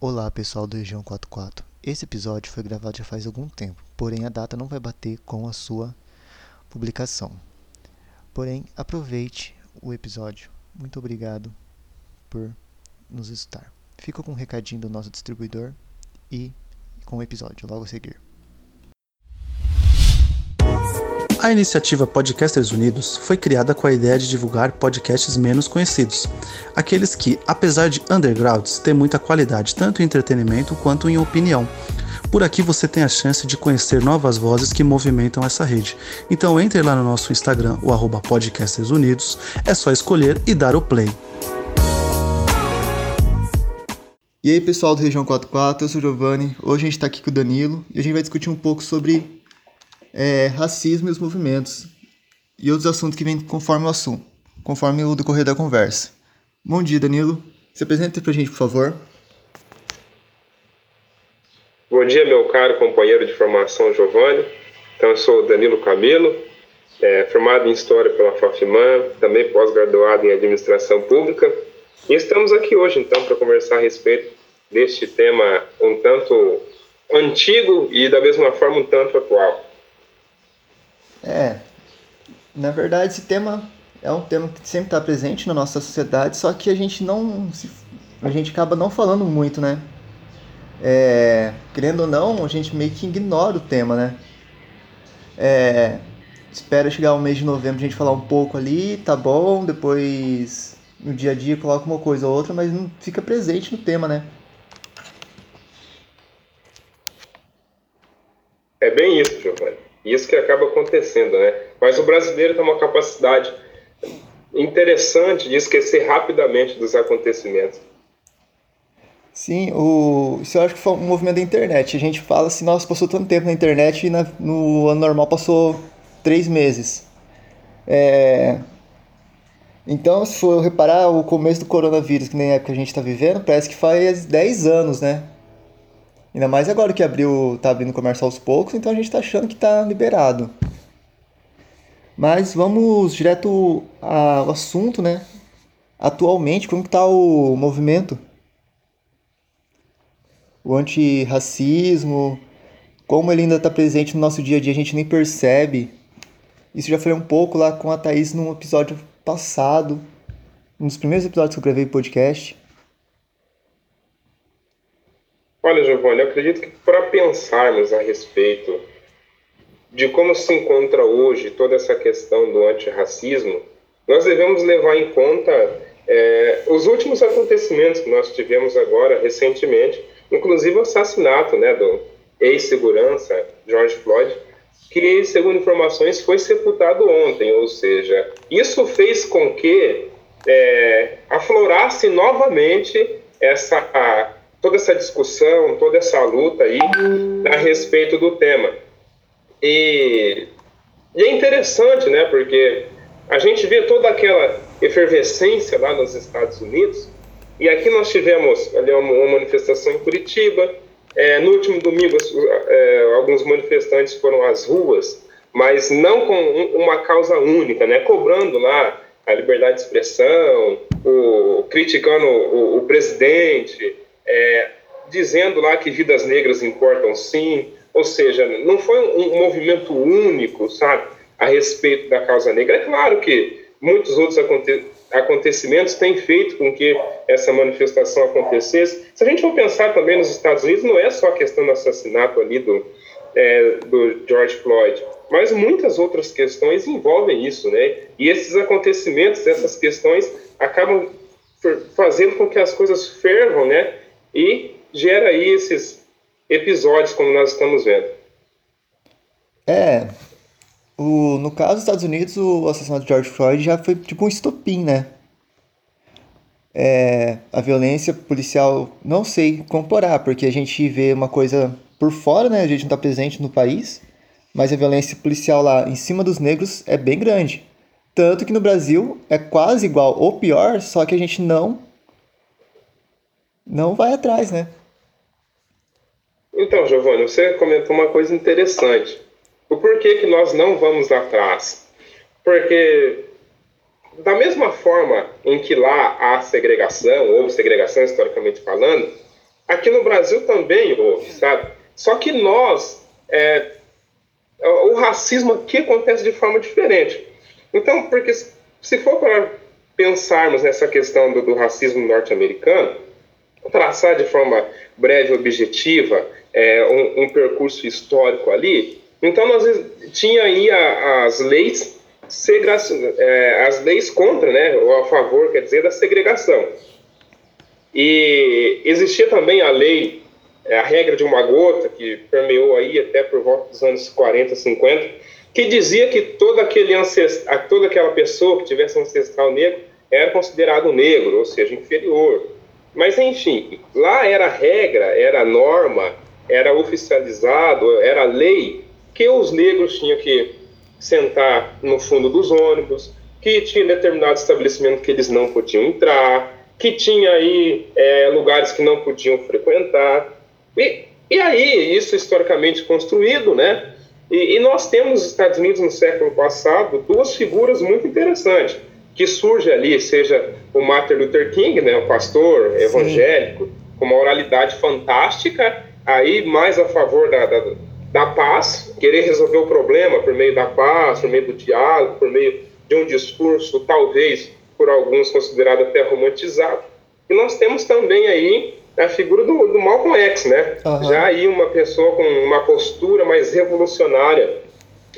Olá pessoal do Região 44. Esse episódio foi gravado já faz algum tempo, porém a data não vai bater com a sua publicação. Porém, aproveite o episódio. Muito obrigado por nos estar. Fico com um recadinho do nosso distribuidor e com o episódio logo a seguir. A iniciativa Podcasters Unidos foi criada com a ideia de divulgar podcasts menos conhecidos, aqueles que, apesar de undergrounds, têm muita qualidade tanto em entretenimento quanto em opinião. Por aqui você tem a chance de conhecer novas vozes que movimentam essa rede. Então entre lá no nosso Instagram, o arroba Podcasters Unidos, é só escolher e dar o play. E aí pessoal do Região 44, eu sou o Giovanni, hoje a gente está aqui com o Danilo e a gente vai discutir um pouco sobre é, racismo e os movimentos e outros assuntos que vêm conforme o assunto, conforme o decorrer da conversa. Bom dia, Danilo. Se apresente para a gente, por favor. Bom dia, meu caro companheiro de formação Giovanni. Então, eu sou Danilo Camilo, é, formado em História pela FAFIMAN, também pós-graduado em Administração Pública. E estamos aqui hoje, então, para conversar a respeito deste tema um tanto antigo e, da mesma forma, um tanto atual. É, na verdade esse tema é um tema que sempre está presente na nossa sociedade, só que a gente não, a gente acaba não falando muito, né? É, querendo ou não, a gente meio que ignora o tema, né? É, espera chegar o mês de novembro a gente falar um pouco ali, tá bom, depois no dia a dia coloca uma coisa ou outra, mas não fica presente no tema, né? É bem isso, Giovanni. Isso que acaba acontecendo, né? Mas o brasileiro tem uma capacidade interessante de esquecer rapidamente dos acontecimentos. Sim, o, isso eu acho que foi um movimento da internet. A gente fala assim, nossa, passou tanto tempo na internet e na, no ano normal passou três meses. É... Então, se for reparar, o começo do coronavírus, que nem a época que a gente está vivendo, parece que faz 10 anos, né? Ainda mais agora que abriu, tá abrindo comércio aos poucos, então a gente tá achando que tá liberado. Mas vamos direto ao assunto, né? Atualmente, como que tá o movimento? O antirracismo, como ele ainda está presente no nosso dia a dia, a gente nem percebe. Isso já foi um pouco lá com a Thaís num episódio passado, um dos primeiros episódios que eu gravei podcast. Olha, Giovanni, eu acredito que para pensarmos a respeito de como se encontra hoje toda essa questão do antirracismo, nós devemos levar em conta é, os últimos acontecimentos que nós tivemos agora, recentemente, inclusive o assassinato né, do ex-segurança George Floyd, que, segundo informações, foi sepultado ontem, ou seja, isso fez com que é, aflorasse novamente essa toda essa discussão, toda essa luta aí a respeito do tema. E, e é interessante, né, porque a gente vê toda aquela efervescência lá nos Estados Unidos, e aqui nós tivemos ali uma, uma manifestação em Curitiba, é, no último domingo é, alguns manifestantes foram às ruas, mas não com uma causa única, né, cobrando lá a liberdade de expressão, o, criticando o, o presidente, é, dizendo lá que vidas negras importam sim, ou seja, não foi um movimento único, sabe, a respeito da causa negra. É claro que muitos outros aconte acontecimentos têm feito com que essa manifestação acontecesse. Se a gente for pensar também nos Estados Unidos, não é só a questão do assassinato ali do, é, do George Floyd, mas muitas outras questões envolvem isso, né? E esses acontecimentos, essas questões acabam fazendo com que as coisas fervam, né? E gera aí esses episódios como nós estamos vendo. É, o, no caso dos Estados Unidos, o assassinato de George Floyd já foi tipo um estopim, né? É, a violência policial, não sei comparar, porque a gente vê uma coisa por fora, né? A gente não está presente no país, mas a violência policial lá em cima dos negros é bem grande. Tanto que no Brasil é quase igual ou pior, só que a gente não não vai atrás, né? Então, Giovanni, você comentou uma coisa interessante. O porquê que nós não vamos atrás? Porque da mesma forma em que lá há segregação, ou segregação historicamente falando, aqui no Brasil também houve, sabe? Só que nós, é, o racismo aqui acontece de forma diferente. Então, porque se for para pensarmos nessa questão do, do racismo norte-americano, traçar de forma breve e objetiva é, um, um, percurso histórico ali, então nós tinha aí a, as leis é, as leis contra, né, ou a favor, quer dizer, da segregação. E existia também a lei, é, a regra de uma gota, que permeou aí até por volta dos anos 40, 50, que dizia que todo aquele toda aquela pessoa que tivesse ancestral negro era considerado negro, ou seja, inferior. Mas, enfim, lá era regra, era norma, era oficializado, era lei que os negros tinham que sentar no fundo dos ônibus, que tinha determinado estabelecimento que eles não podiam entrar, que tinha aí é, lugares que não podiam frequentar. E, e aí, isso historicamente construído, né? E, e, nós temos nos Estados Unidos no século passado duas figuras muito interessantes que surge ali, seja o Martin Luther King, né, o pastor Sim. evangélico, com uma oralidade fantástica, aí mais a favor da, da, da paz, querer resolver o problema por meio da paz, por meio do diálogo, por meio de um discurso talvez por alguns considerado até romantizado. E nós temos também aí a figura do, do Malcolm X, né? Uhum. Já aí uma pessoa com uma postura mais revolucionária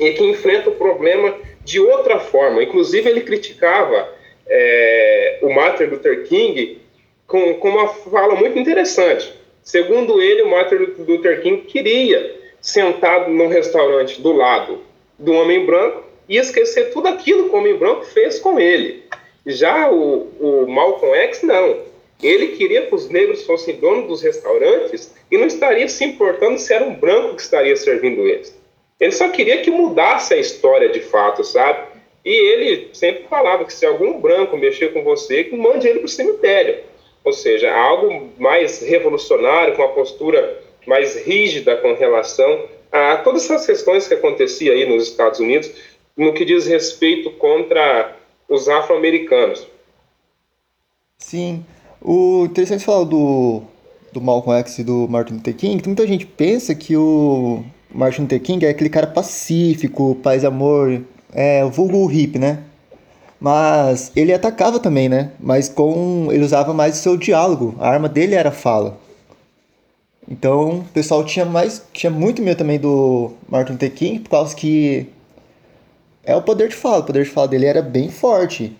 e que enfrenta o problema de outra forma. Inclusive, ele criticava é, o Martin Luther King com, com uma fala muito interessante. Segundo ele, o Martin Luther King queria, sentado num restaurante do lado do homem branco, e esquecer tudo aquilo que o homem branco fez com ele. Já o, o Malcolm X, não. Ele queria que os negros fossem donos dos restaurantes e não estaria se importando se era um branco que estaria servindo eles. Ele só queria que mudasse a história de fato, sabe? E ele sempre falava que se algum branco mexer com você, que mande ele para o cemitério. Ou seja, algo mais revolucionário, com uma postura mais rígida com relação a todas essas questões que aconteciam aí nos Estados Unidos no que diz respeito contra os afro-americanos. Sim. O interessante falar do, do Malcolm X e do Martin Luther King, muita gente pensa que o Martin Luther King é aquele cara pacífico, paz amor, é vulgo hip, né? Mas ele atacava também, né? Mas com ele usava mais o seu diálogo. A arma dele era a fala. Então, o pessoal tinha mais tinha muito medo também do Martin Luther King por causa que é o poder de fala. O poder de fala dele era bem forte.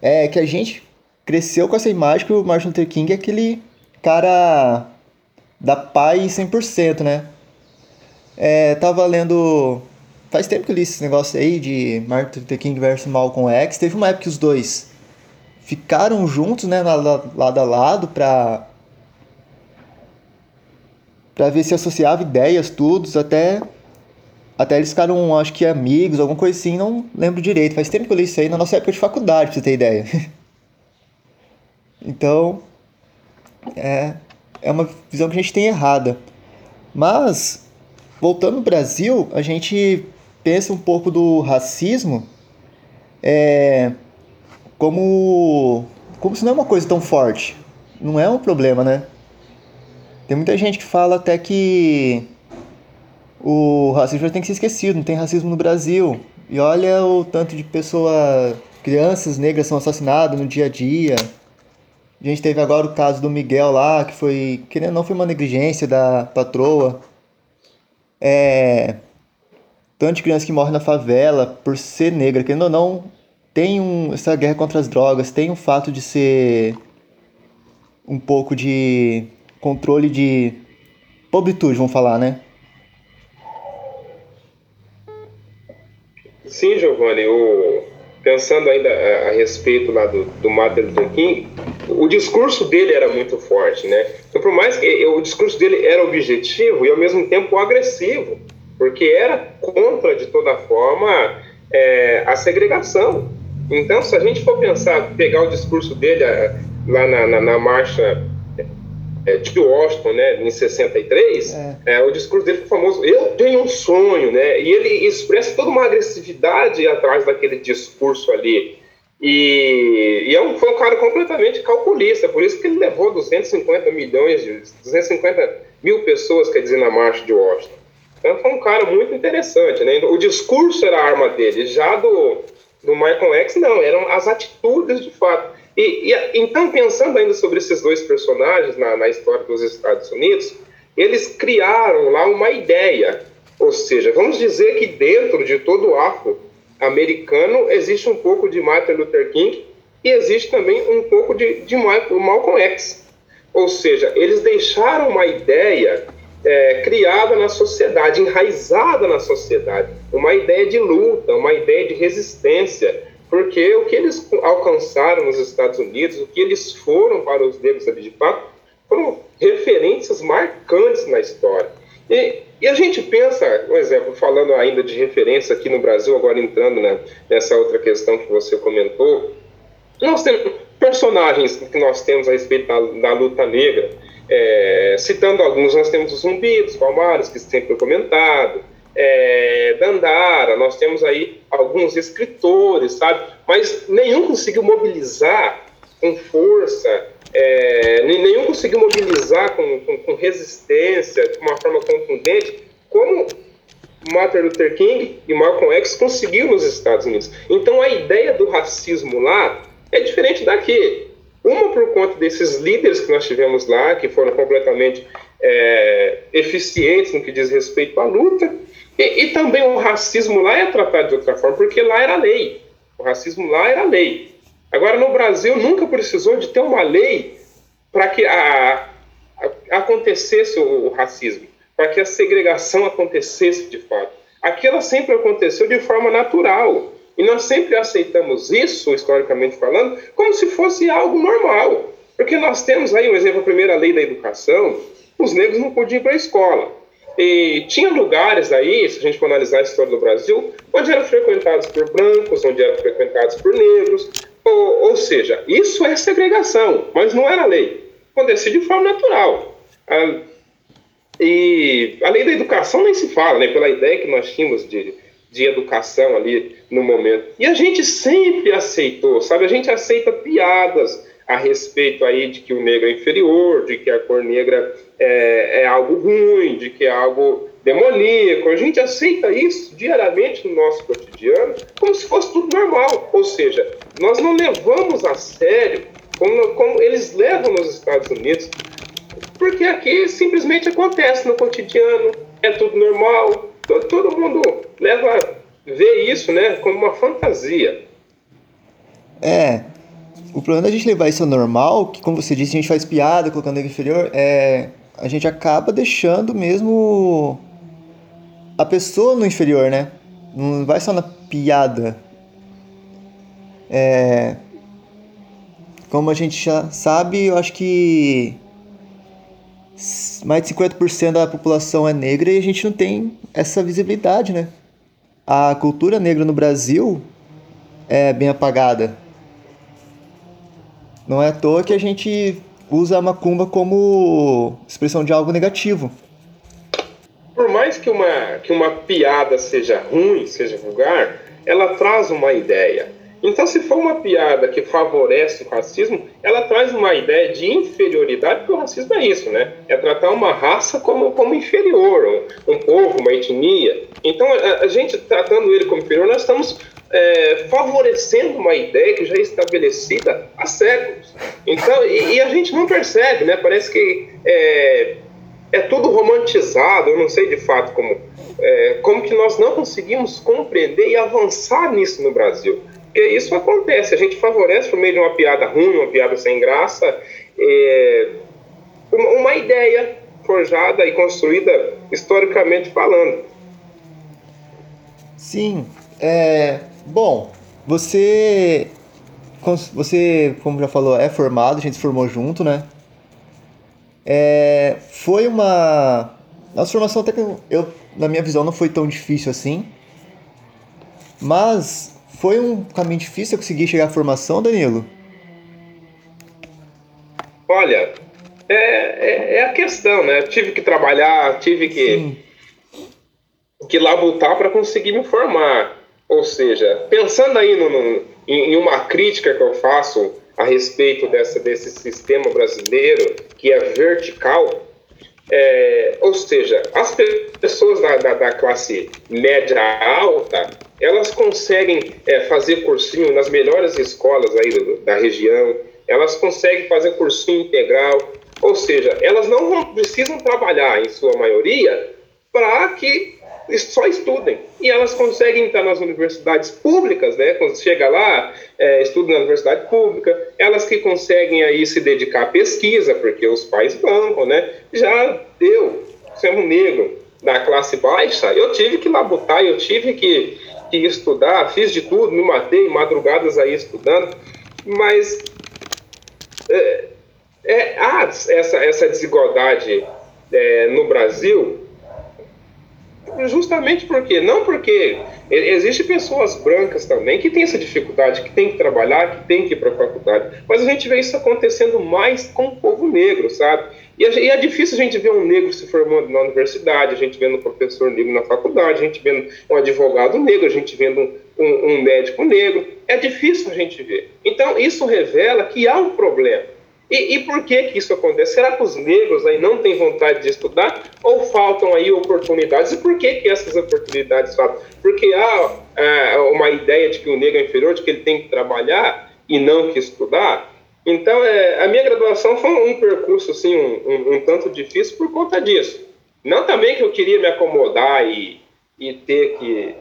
É que a gente cresceu com essa imagem que o Martin Luther King é aquele cara da paz 100%, né? É, tava lendo. Faz tempo que eu li esse negócio aí de Martin Luther King versus Malcolm X. Teve uma época que os dois ficaram juntos, né, lado a lado, pra. pra ver se associava ideias, tudo, até. Até eles ficaram, acho que amigos, alguma coisa assim, não lembro direito. Faz tempo que eu li isso aí na nossa época de faculdade, pra você ter ideia. então. É. É uma visão que a gente tem errada. Mas voltando no Brasil, a gente pensa um pouco do racismo é, como, como se não é uma coisa tão forte. Não é um problema, né? Tem muita gente que fala até que o racismo já tem que ser esquecido, não tem racismo no Brasil. E olha o tanto de pessoas, crianças negras são assassinadas no dia a dia. A gente teve agora o caso do Miguel lá, que foi, querendo não, foi uma negligência da patroa é, tanto de crianças que morrem na favela por ser negra, querendo ou não, tem um, essa guerra contra as drogas, tem o fato de ser um pouco de controle de pobritude, vamos falar, né? Sim, Giovanni, o, pensando ainda a, a, respeito lá do, do Martin Luther King, o discurso dele era muito forte, né? Então, por mais que o discurso dele era objetivo e ao mesmo tempo agressivo, porque era contra de toda forma é, a segregação. Então, se a gente for pensar, pegar o discurso dele é, lá na, na, na marcha é, de Washington, né, em 63, é. É, o discurso dele foi famoso, eu tenho um sonho, né, e ele expressa toda uma agressividade atrás daquele discurso ali. E, e é um, foi um cara completamente calculista, por isso que ele levou 250 milhões, de, 250 mil pessoas, quer dizer, na marcha de Washington. Então foi um cara muito interessante, né? O discurso era a arma dele, já do, do Michael X, não, eram as atitudes de fato. E, e então, pensando ainda sobre esses dois personagens na, na história dos Estados Unidos, eles criaram lá uma ideia, ou seja, vamos dizer que dentro de todo o afro americano existe um pouco de Martin Luther King e existe também um pouco de, de Malcolm X. Ou seja, eles deixaram uma ideia é, criada na sociedade, enraizada na sociedade, uma ideia de luta, uma ideia de resistência, porque o que eles alcançaram nos Estados Unidos, o que eles foram para os negros de fato, foram referências marcantes na história. E, e, a gente pensa, por exemplo, falando ainda de referência aqui no Brasil, agora entrando né, nessa outra questão que você comentou, nós temos personagens que nós temos a respeito da, da luta negra, é, citando alguns, nós temos os zumbidos, Palmares, que sempre foi comentado, é, Dandara, nós temos aí alguns escritores, sabe? Mas nenhum conseguiu mobilizar com força, é, nenhum conseguiu mobilizar com, com, com, resistência, de uma forma contundente, como Martin Luther King e Malcolm X conseguiu nos Estados Unidos. Então a ideia do racismo lá é diferente daqui. Uma por conta desses líderes que nós tivemos lá, que foram completamente é, eficientes no que diz respeito à luta, e, e, também o racismo lá é tratado de outra forma, porque lá era lei. O racismo lá era lei. Agora, no Brasil, nunca precisou de ter uma lei para que a, a, acontecesse o, o racismo, para que a segregação acontecesse de fato. Aqui ela sempre aconteceu de forma natural. E nós sempre aceitamos isso, historicamente falando, como se fosse algo normal. Porque nós temos aí, um exemplo, a primeira lei da educação, os negros não podiam ir para a escola. E tinha lugares aí, se a gente for analisar a história do Brasil, onde eram frequentados por brancos, onde eram frequentados por negros. Ou, ou seja, isso é segregação, mas não era lei. Acontecia de forma natural. E a lei da educação nem se fala, né, pela ideia que nós tínhamos de de educação ali no momento. E a gente sempre aceitou, sabe? A gente aceita piadas a respeito aí de que o negro é inferior, de que a cor negra é, é algo ruim, de que é algo demoníaco. A gente aceita isso diariamente no nosso cotidiano como se fosse tudo normal. Ou seja, nós não levamos a sério como, como eles levam nos Estados Unidos, porque aqui simplesmente acontece no cotidiano, é tudo normal, todo, todo mundo leva ver isso né, como uma fantasia. É. O problema da gente levar isso ao normal, que como você disse, a gente faz piada colocando ele inferior, é. A gente acaba deixando mesmo a pessoa no inferior, né? Não vai só na piada. É. Como a gente já sabe, eu acho que mais de 50% da população é negra e a gente não tem essa visibilidade, né? A cultura negra no Brasil é bem apagada. Não é à toa que a gente usa a macumba como expressão de algo negativo. Que uma, que uma piada seja ruim, seja vulgar, ela traz uma ideia. Então, se for uma piada que favorece o racismo, ela traz uma ideia de inferioridade, porque o racismo é isso, né? É tratar uma raça como, como inferior, um, um povo, uma etnia. Então, a, a, gente tratando ele como inferior, nós estamos é, favorecendo uma ideia que já é estabelecida há séculos. Então, e, e a gente não percebe, né? Parece que é, é tudo romantizado, eu não sei de fato como, é, como que nós não conseguimos compreender e avançar nisso no Brasil. Porque isso acontece, a gente favorece por meio de uma piada ruim, uma piada sem graça, é, uma ideia forjada e construída historicamente falando. Sim, é, bom, você, você, como já falou, é formado, a gente se formou junto, né? É, foi uma. Nossa formação até que eu, na minha visão, não foi tão difícil assim. Mas foi um caminho difícil conseguir chegar à formação, Danilo? Olha, é, é, é a questão, né? Tive que trabalhar, tive que, que labutar para conseguir me formar. Ou seja, pensando aí no, no, em, em uma crítica que eu faço a respeito dessa, desse sistema brasileiro que é vertical, é, ou seja, as pessoas da, da, da, classe média alta, elas conseguem é, fazer cursinho nas melhores escolas aí do, da região, elas conseguem fazer cursinho integral, ou seja, elas não precisam trabalhar, em sua maioria, para que só estudem. E elas conseguem entrar nas universidades públicas, né? Quando chega lá, é, estuda na universidade pública, elas que conseguem aí se dedicar à pesquisa, porque os pais bancam, né? Já deu, sendo negro da classe baixa, eu tive que labutar, eu tive que, que estudar, fiz de tudo, me matei, madrugadas aí estudando, mas é, é, há essa, essa desigualdade é, no Brasil justamente porque não porque existem pessoas brancas também que têm essa dificuldade, que tem que trabalhar, que tem que ir para a faculdade, mas a gente vê isso acontecendo mais com o povo negro, sabe? E, é difícil a gente ver um negro se formando na universidade, a gente vendo um professor negro na faculdade, a gente vendo um advogado negro, a gente vendo um, um médico negro. É difícil a gente ver. Então, isso revela que há um problema. E, e, por que que isso acontece? Será que os negros aí não têm vontade de estudar ou faltam aí oportunidades? E por que que essas oportunidades faltam? Porque há é, uma ideia de que o negro é inferior, de que ele tem que trabalhar e não que estudar. Então, é, a minha graduação foi um percurso assim um, um, um, tanto difícil por conta disso. Não também que eu queria me acomodar e, e ter que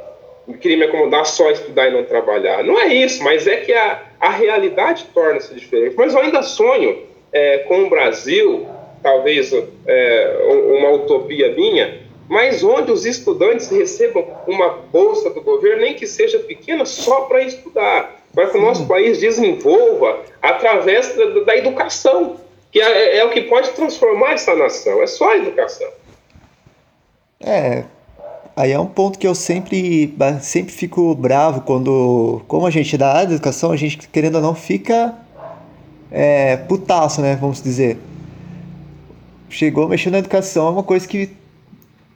queria me acomodar só estudar e não trabalhar. Não é isso, mas é que a, a realidade torna-se diferente. Mas eu ainda sonho é, com o Brasil, talvez é, uma utopia minha, mas onde os estudantes recebam uma bolsa do governo, nem que seja pequena, só para estudar, para que o nosso país desenvolva através da, da educação, que é, é o que pode transformar essa nação, é só a educação. É, Aí é um ponto que eu sempre, sempre fico bravo quando, como a gente é da área da educação, a gente, querendo ou não, fica é, putaço, né? Vamos dizer. Chegou mexendo na educação, é uma coisa que,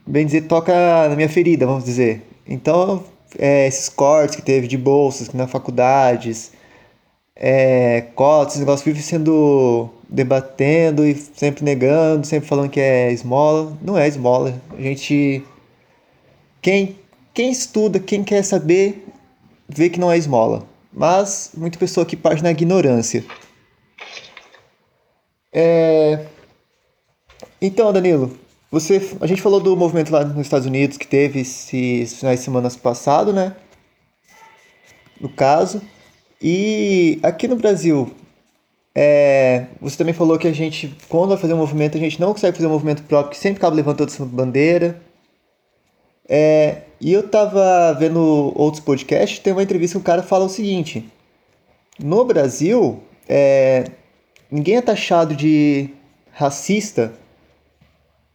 bem dizer, toca na minha ferida, vamos dizer. Então, é, esses cortes que teve de bolsas na faculdades, é, cotas, esse negócio vive sendo debatendo e sempre negando, sempre falando que é esmola. Não é esmola. A gente quem, quem estuda, quem quer saber, vê que não é esmola. Mas muita pessoa que parte na ignorância. É... Então, Danilo, você, a gente falou do movimento lá nos Estados Unidos que teve esses finais de semana passado, né? No caso. E aqui no Brasil, é, você também falou que a gente, quando vai fazer um movimento, a gente não consegue fazer um movimento próprio, que sempre acaba levantando essa bandeira. É, e eu tava vendo outros podcasts, tem uma entrevista que o cara fala o seguinte: no Brasil, é, ninguém é taxado de racista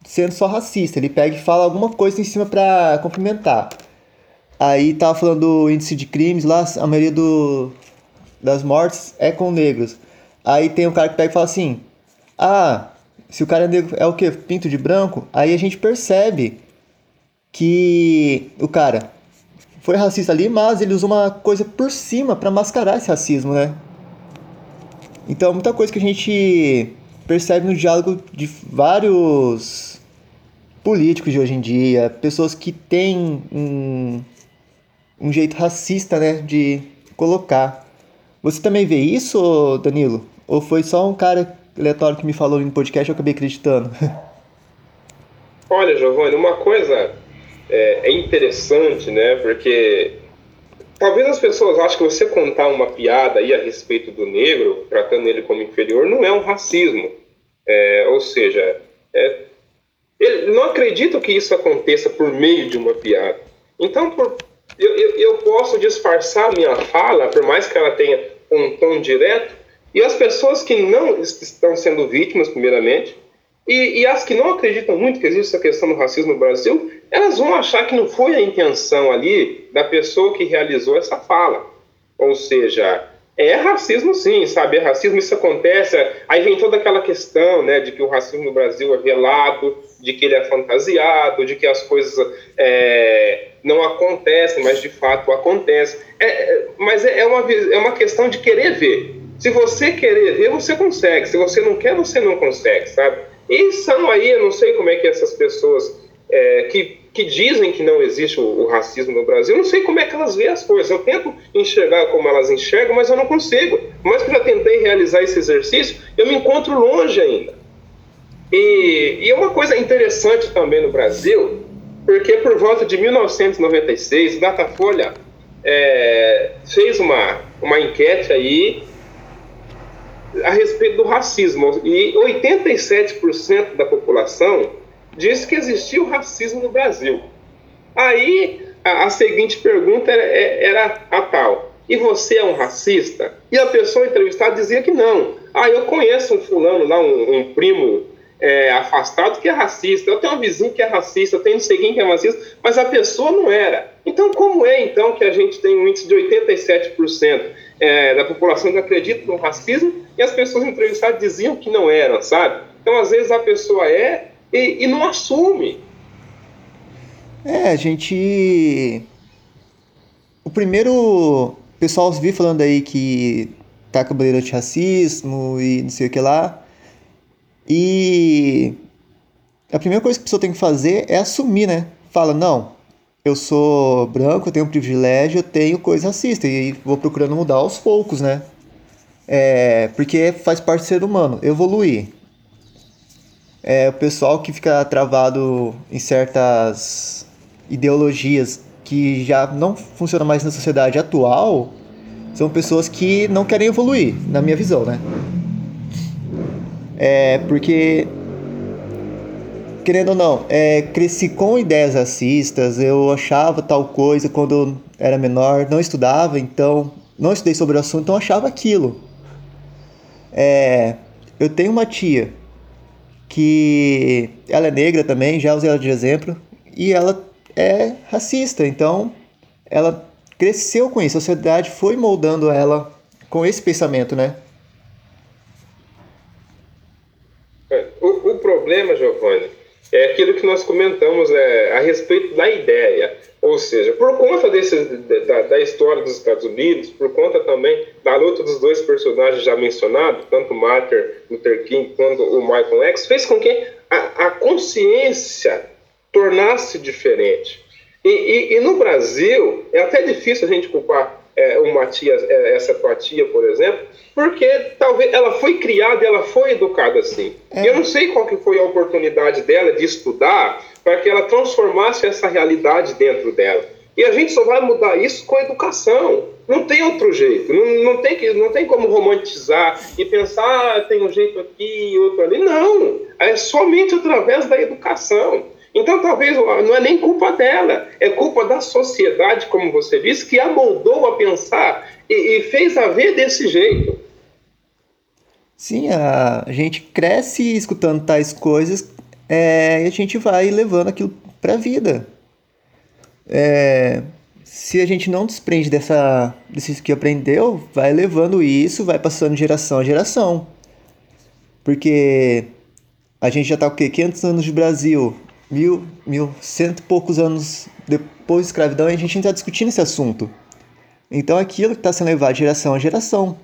sendo só racista. Ele pega e fala alguma coisa em cima para complementar. Aí tava falando do índice de crimes lá, a maioria do, das mortes é com negros. Aí tem um cara que pega e fala assim: Ah, se o cara é negro é o que? Pinto de branco? Aí a gente percebe que o cara foi racista ali, mas ele usou uma coisa por cima para mascarar esse racismo, né? Então, muita coisa que a gente percebe no diálogo de vários políticos de hoje em dia, pessoas que têm um, um jeito racista, né, de colocar. Você também vê isso, Danilo? Ou foi só um cara aleatório que me falou no podcast e eu acabei acreditando? Olha, Giovanni, uma coisa é, é interessante, né? Porque talvez as pessoas achem que você contar uma piada aí a respeito do negro, tratando ele como inferior, não é um racismo. É, ou seja, é, ele não acredito que isso aconteça por meio de uma piada. Então, por, eu, eu, eu, posso disfarçar minha fala, por mais que ela tenha um tom direto, e as pessoas que não estão sendo vítimas, primeiramente, e, e, as que não acreditam muito que existe essa questão do racismo no Brasil, elas vão achar que não foi a intenção ali da pessoa que realizou essa fala. Ou seja, é racismo sim, sabe? É racismo, isso acontece. Aí vem toda aquela questão, né, de que o racismo no Brasil é velado, de que ele é fantasiado, de que as coisas é, não acontecem, mas de fato acontecem. É, é, mas é, é uma, é uma questão de querer ver. Se você querer ver, você consegue. Se você não quer, você não consegue, sabe? E são aí, eu não sei como é que essas pessoas é, que, que dizem que não existe o, o, racismo no Brasil, eu não sei como é que elas veem as coisas. Eu tento enxergar como elas enxergam, mas eu não consigo. Mas que eu já tentei realizar esse exercício, eu me encontro longe ainda. E, e uma coisa interessante também no Brasil, porque por volta de 1996, o Datafolha é, fez uma, uma enquete aí a respeito do racismo. E 87% da população disse que existia o racismo no Brasil. Aí a, a seguinte pergunta era, é, era, a tal: e você é um racista? E a pessoa entrevistada dizia que não. Ah, eu conheço um fulano lá, um, um primo é, afastado que é racista, eu tenho um vizinho que é racista, eu tenho sei quem que é racista, mas a pessoa não era. Então, como é então que a gente tem um índice de 87% é, da população que acredita no racismo e as pessoas entrevistadas diziam que não eram, sabe? Então, às vezes a pessoa é e, e não assume. É, a gente. O primeiro. O pessoal vi falando aí que tá com bandeira de racismo e não sei o que lá. E a primeira coisa que a pessoa tem que fazer é assumir, né? Fala, não, eu sou branco, eu tenho privilégio, eu tenho coisa racista. E vou procurando mudar aos poucos, né? É, porque faz parte do ser humano, evoluir é, o pessoal que fica travado em certas ideologias que já não funcionam mais na sociedade atual são pessoas que não querem evoluir, na minha visão, né? É porque querendo ou não, é, cresci com ideias racistas, eu achava tal coisa quando eu era menor, não estudava, então não estudei sobre o assunto, então achava aquilo. É, eu tenho uma tia que ela é negra também, já usei ela de exemplo, e ela é racista, então ela cresceu com isso, a sociedade foi moldando ela com esse pensamento, né? É, o, o problema, Giovanni, é aquilo que nós comentamos é, a respeito da ideia. Ou seja, por conta desse, da, da, história dos Estados Unidos, por conta também da luta dos dois personagens já mencionados, tanto Martin Luther King quanto o Michael X, fez com que a, a consciência tornasse diferente. E, e, e, no Brasil, é até difícil a gente culpar é, uma tia, é, essa tua tia, por exemplo, porque talvez ela foi criada, ela foi educada assim. É. Eu não sei qual que foi a oportunidade dela de estudar para que ela transformasse essa realidade dentro dela. E a gente só vai mudar isso com a educação. Não tem outro jeito. Não, não, tem, que, não tem como romantizar e pensar, ah, tem um jeito aqui e outro ali. Não. É somente através da educação. Então, talvez não é nem culpa dela, é culpa da sociedade, como você disse, que a moldou a pensar e, e fez a ver desse jeito. Sim, a gente cresce escutando tais coisas é, e a gente vai levando aquilo para a vida. É, se a gente não desprende dessa, desse que aprendeu, vai levando isso, vai passando de geração a geração. Porque a gente já está o quê? 500 anos de Brasil, mil, mil, cento e poucos anos depois da escravidão, e a gente ainda está discutindo esse assunto. Então, aquilo que está sendo levado de geração a geração.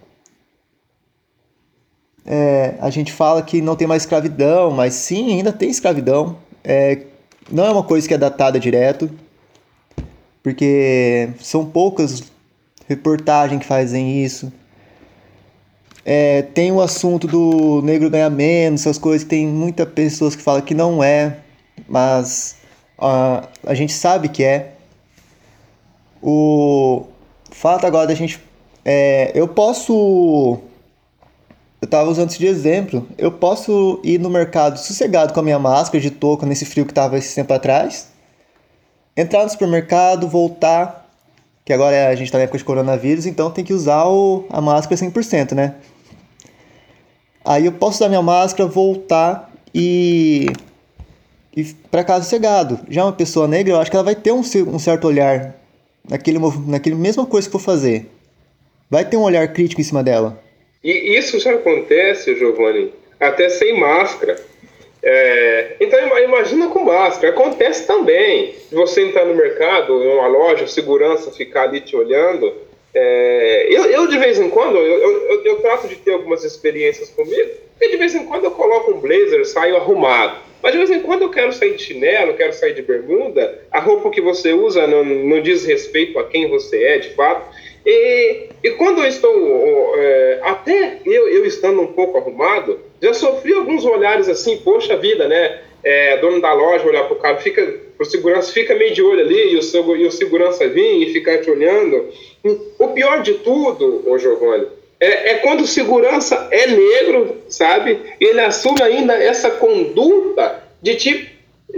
É, a gente fala que não tem mais escravidão, mas sim, ainda tem escravidão. É, não é uma coisa que é datada direto, porque são poucas reportagens que fazem isso. É, tem o assunto do negro ganhar menos, essas coisas tem muitas pessoas que falam que não é mas uh, a gente sabe que é. O fato agora da gente. É, eu posso. Eu estava usando isso de exemplo. Eu posso ir no mercado sossegado com a minha máscara de touca nesse frio que estava esse tempo atrás. Entrar no supermercado, voltar. Que agora a gente está na época de coronavírus, então tem que usar o, a máscara 100%, né? Aí eu posso usar minha máscara, voltar e para casa cegado. Já uma pessoa negra, eu acho que ela vai ter um, um certo olhar naquele, naquele mesma coisa que for fazer. Vai ter um olhar crítico em cima dela. E isso já acontece, Giovanni, até sem máscara. É, então imagina com máscara. Acontece também. Você entrar no mercado, em uma loja, segurança ficar ali te olhando. É, eu, eu, de vez em quando, eu, eu, eu, trato de ter algumas experiências comigo, e de vez em quando eu coloco um blazer, saio arrumado. Mas de vez em quando eu quero sair de chinelo, quero sair de bermuda, a roupa que você usa não, não diz respeito a quem você é, de fato. E, e quando eu estou, é, até eu, eu estando um pouco arrumado, já sofri alguns olhares assim, poxa vida, né? É, dono da loja olhar para o cara, fica, o segurança fica meio de olho ali, e o, seu, e o segurança vir e ficar te olhando. O pior de tudo, ô Giovanni, é, é, quando o segurança é negro, sabe? Ele assume ainda essa conduta de te,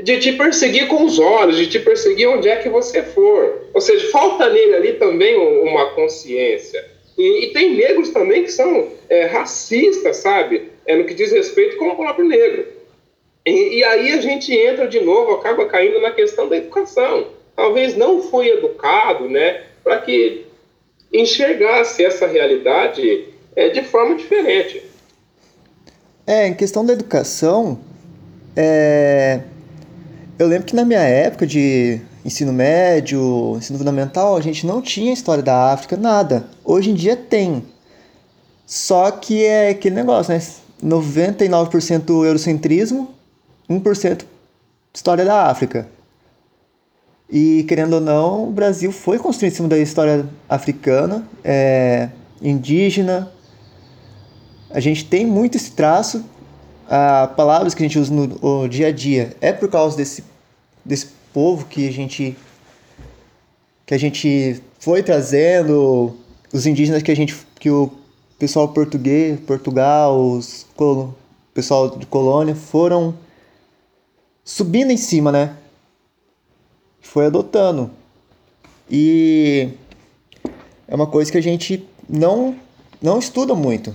de te perseguir com os olhos, de te perseguir onde é que você for. Ou seja, falta nele ali também uma consciência. E, e tem negros também que são é, racistas, sabe? É, no que diz respeito com o próprio negro. E, e aí a gente entra de novo, acaba caindo na questão da educação. Talvez não foi educado, né? Para que enxergasse essa realidade é, de forma diferente. É, em questão da educação, é... eu lembro que na minha época de ensino médio, ensino fundamental, a gente não tinha história da África, nada. Hoje em dia tem. Só que é aquele negócio, né? 99% eurocentrismo, 1% história da África. E, querendo ou não, o Brasil foi construído em cima da história africana, é, indígena. A gente tem muito esse traço. A palavras que a gente usa no, no dia a dia é por causa desse, desse povo que a gente que a gente foi trazendo, os indígenas que a gente que o pessoal português, Portugal, os o pessoal de colônia foram subindo em cima, né? Foi adotando. E é uma coisa que a gente não, não estuda muito.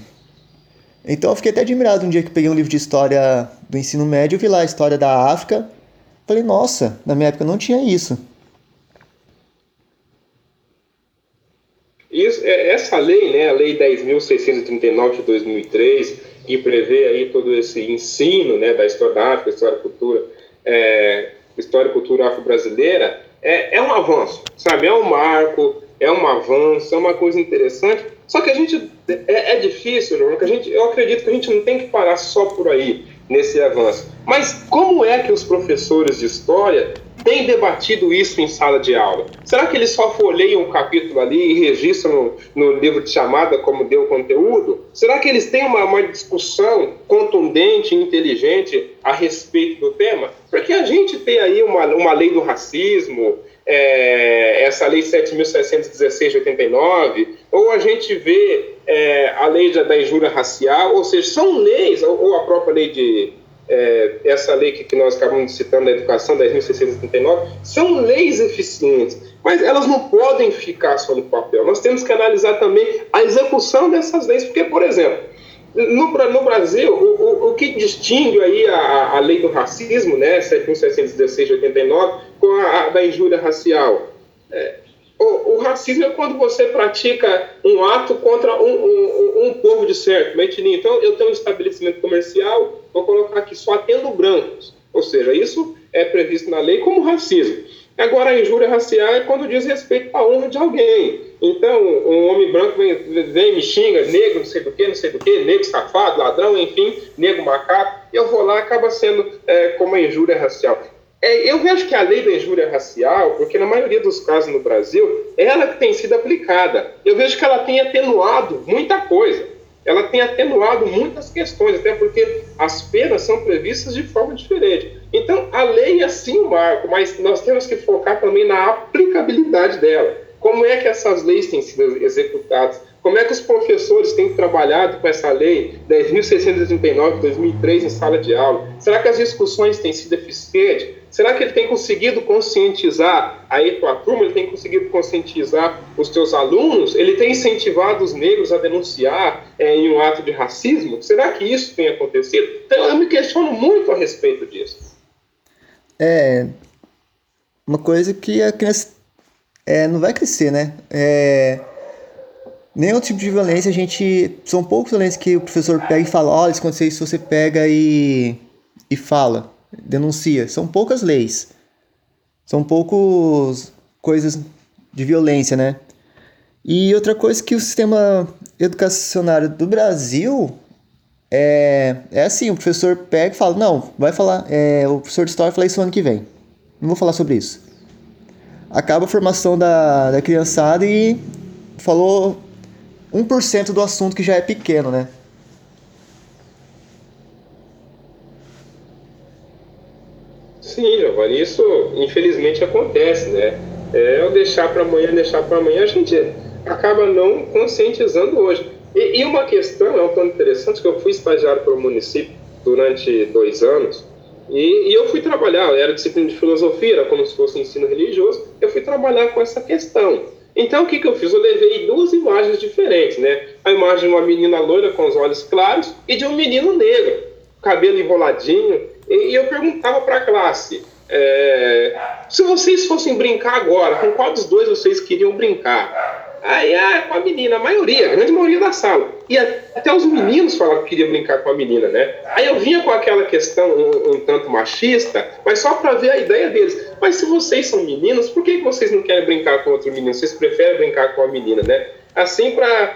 Então eu fiquei até admirado um dia que peguei um livro de história do ensino médio, vi lá a história da África. Falei, nossa, na minha época não tinha isso. Isso, é, essa lei, né, a Lei 10.639 de 2003, que prevê aí todo esse ensino né, da história da África, história e cultura, é, história e cultura afro-brasileira, é, é um avanço, sabe? É um marco, é um avanço, é uma coisa interessante. Só que a gente é, é difícil, que a gente, eu acredito que a gente não tem que parar só por aí nesse avanço. Mas como é que os professores de história têm debatido isso em sala de aula? Será que eles só folheiam um capítulo ali e registram no, no livro de chamada como deu conteúdo? Será que eles têm uma, uma discussão contundente e inteligente a respeito do tema? Porque a gente tem aí uma, uma lei do racismo, é, essa lei 7.716 de 89, ou a gente vê é, a lei da, da injúria racial, ou seja, são leis, ou, ou a própria lei de, é, essa lei que, que nós acabamos citando da educação, 10.639, são leis eficientes, mas elas não podem ficar só no papel. Nós temos que analisar também a execução dessas leis, porque, por exemplo, no, no Brasil, o, o, o, que distingue aí a, a lei do racismo, né, 7.716 de 89, com a, a da injúria racial? É, o, o, racismo é quando você pratica um ato contra um, um, um povo de certo, uma etnia. Então, eu tenho um estabelecimento comercial, vou colocar aqui só atendo brancos. Ou seja, isso é previsto na lei como racismo. Agora, a injúria racial é quando diz respeito à honra de alguém. Então, um homem branco vem, vem me xinga, negro, não sei do que, não sei do que, negro safado, ladrão, enfim, negro macaco, eu vou lá, acaba sendo é, como a injúria racial. É, eu vejo que a lei da injúria racial, porque na maioria dos casos no Brasil, é ela que tem sido aplicada. Eu vejo que ela tem atenuado muita coisa. Ela tem atenuado muitas questões, até porque as penas são previstas de forma diferente. Então, a lei é sim um marco, mas nós temos que focar também na aplicabilidade dela. Como é que essas leis têm sido executadas? Como é que os professores têm trabalhado com essa lei 10.639 de 2003 em sala de aula? Será que as discussões têm sido eficientes? Será que ele tem conseguido conscientizar a tua turma? Ele tem conseguido conscientizar os teus alunos? Ele tem incentivado os negros a denunciar é, em um ato de racismo? Será que isso tem acontecido? Então eu me questiono muito a respeito disso. É uma coisa que a criança é, não vai crescer, né? É, nenhum tipo de violência a gente. São poucos violências que o professor pega e fala: olha, se acontecer isso, você pega e, e fala. Denuncia. São poucas leis. São poucas coisas de violência, né? E outra coisa que o sistema educacionário do Brasil é, é assim, o professor pega e fala, não, vai falar, é, o professor de história fala isso ano que vem. Não vou falar sobre isso. Acaba a formação da, da criançada e falou 1% do assunto que já é pequeno, né? Sim, Giovanni, isso infelizmente acontece, né? É eu deixar para amanhã, deixar para amanhã, a gente acaba não conscientizando hoje. E, e, uma questão, é um ponto interessante, que eu fui estagiário para o município durante dois anos, e, e, eu fui trabalhar, era disciplina de filosofia, era como se fosse ensino religioso, eu fui trabalhar com essa questão. Então, o que, que eu fiz? Eu levei duas imagens diferentes, né? A imagem de uma menina loira com os olhos claros e de um menino negro, cabelo enroladinho. E, eu perguntava para a classe, é, se vocês fossem brincar agora, com qual dos dois vocês queriam brincar? Aí, ah, com a menina, a maioria, a grande maioria da sala. E até os meninos falavam que queriam brincar com a menina, né? Aí eu vinha com aquela questão um, um tanto machista, mas só para ver a ideia deles. Mas se vocês são meninos, por que vocês não querem brincar com outro menino? Vocês preferem brincar com a menina, né? Assim para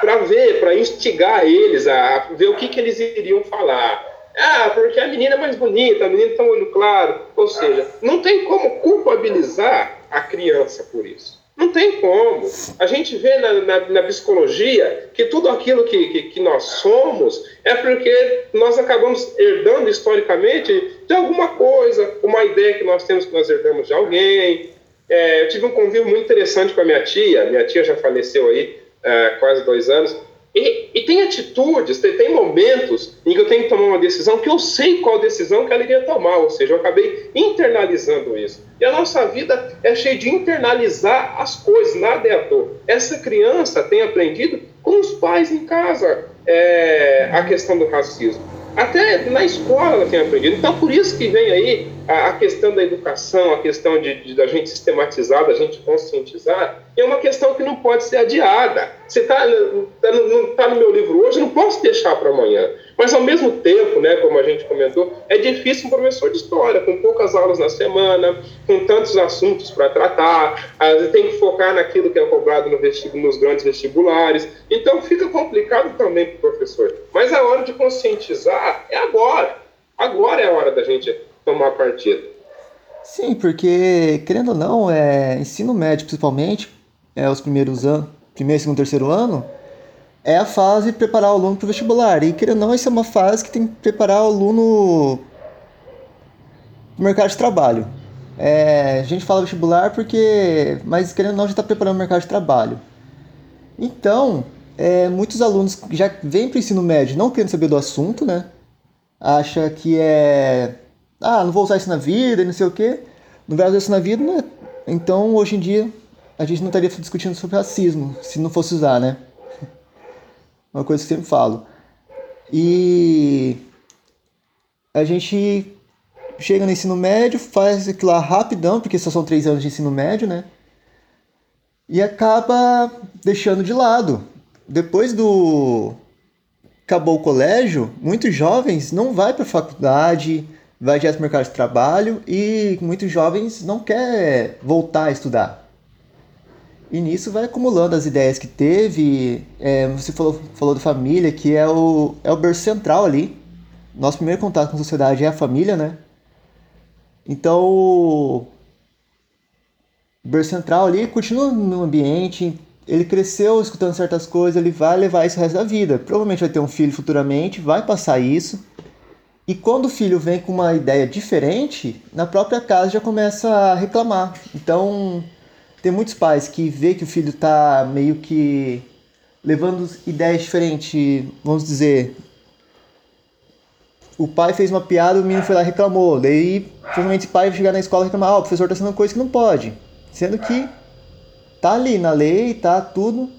para ver, para instigar eles a ver o que, que eles iriam falar. Ah, porque a menina é mais bonita, a menina tem um olho claro. Ou seja, não tem como culpabilizar a criança por isso. Não tem como. A gente vê na, na, na psicologia que tudo aquilo que, que, que, nós somos é porque nós acabamos herdando historicamente de alguma coisa, uma ideia que nós temos que nós herdamos de alguém. É, eu tive um convívio muito interessante com a minha tia, minha tia já faleceu aí há quase dois anos, e, e, tem atitudes, tem, tem, momentos em que eu tenho que tomar uma decisão que eu sei qual decisão que ela iria tomar, ou seja, eu acabei internalizando isso. E a nossa vida é cheia de internalizar as coisas, nada é à toa. Essa criança tem aprendido com os pais em casa é, a questão do racismo. Até na escola ela tem aprendido. Então, por isso que vem aí a, a questão da educação, a questão de, de, da gente sistematizar, da gente conscientizar, é uma questão que não pode ser adiada. Você está tá no, tá no meu livro hoje, não posso deixar para amanhã. Mas, ao mesmo tempo, né, como a gente comentou, é difícil um professor de história, com poucas aulas na semana, com tantos assuntos para tratar, tem que focar naquilo que é cobrado no nos grandes vestibulares. Então, fica complicado também para o professor. Mas a hora de conscientizar é agora. Agora é a hora da gente tomar partido. Sim, porque, querendo ou não, é, ensino médio, principalmente, é, os primeiros anos, primeiro, segundo, terceiro ano, é a fase de preparar o aluno para o vestibular. E querendo ou não, essa é uma fase que tem que preparar o aluno para o mercado de trabalho. É, a gente fala vestibular porque, mas querendo ou não, já está preparando o mercado de trabalho. Então, é, muitos alunos já vêm para o ensino médio não querendo saber do assunto, né? Acha que é. Ah, não vou usar isso na vida, não sei o quê. Não vai usar isso na vida, né? Então, hoje em dia, a gente não estaria discutindo sobre racismo se não fosse usar, né? Uma coisa que eu sempre falo. E a gente chega no ensino médio, faz aquilo lá rapidão, porque só são três anos de ensino médio, né? E acaba deixando de lado. Depois do. Acabou o colégio, muitos jovens não vai para a faculdade, vai direto para o mercado de trabalho e muitos jovens não quer voltar a estudar. E nisso vai acumulando as ideias que teve. É, você falou, falou da família, que é o, é o berço central ali. Nosso primeiro contato com a sociedade é a família, né? Então, o berço central ali continua no ambiente. Ele cresceu escutando certas coisas, ele vai levar isso o resto da vida. Provavelmente vai ter um filho futuramente, vai passar isso. E quando o filho vem com uma ideia diferente, na própria casa já começa a reclamar. Então, tem muitos pais que vê que o filho tá meio que levando ideias diferentes, vamos dizer. O pai fez uma piada, o menino foi lá e reclamou. Daí, provavelmente, o pai vai chegar na escola e reclamar: ah, o professor tá ensinando coisa que não pode. Sendo que tá ali na lei, tá tudo,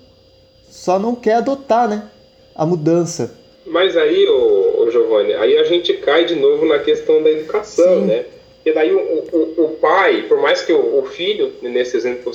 só não quer adotar, né? A mudança. Mas aí, ô, ô Giovanni, aí a gente cai de novo na questão da educação, Sim. né? E daí o, o, o pai, por mais que o, o, filho, nesse exemplo,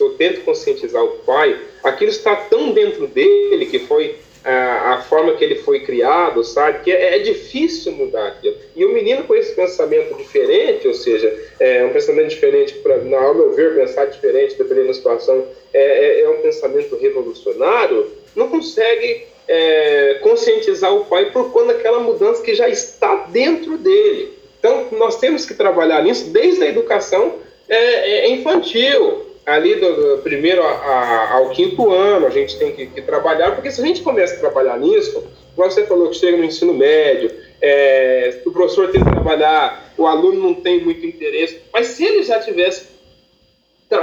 eu tento conscientizar o pai, aquilo está tão dentro dele que foi a, a, forma que ele foi criado, sabe? Que é, é, difícil mudar aquilo. E o menino com esse pensamento diferente, ou seja, é um pensamento diferente, para, ao meu ver, pensar diferente, dependendo da situação, é, é, é um pensamento revolucionário, não consegue é, conscientizar o pai por conta daquela mudança que já está dentro dele. Então, nós temos que trabalhar nisso desde a educação é, é infantil ali do, do primeiro a, a, ao quinto ano, a gente tem que, que, trabalhar, porque se a gente começa a trabalhar nisso, você falou que chega no ensino médio, é, o professor tem que trabalhar, o aluno não tem muito interesse, mas se ele já tivesse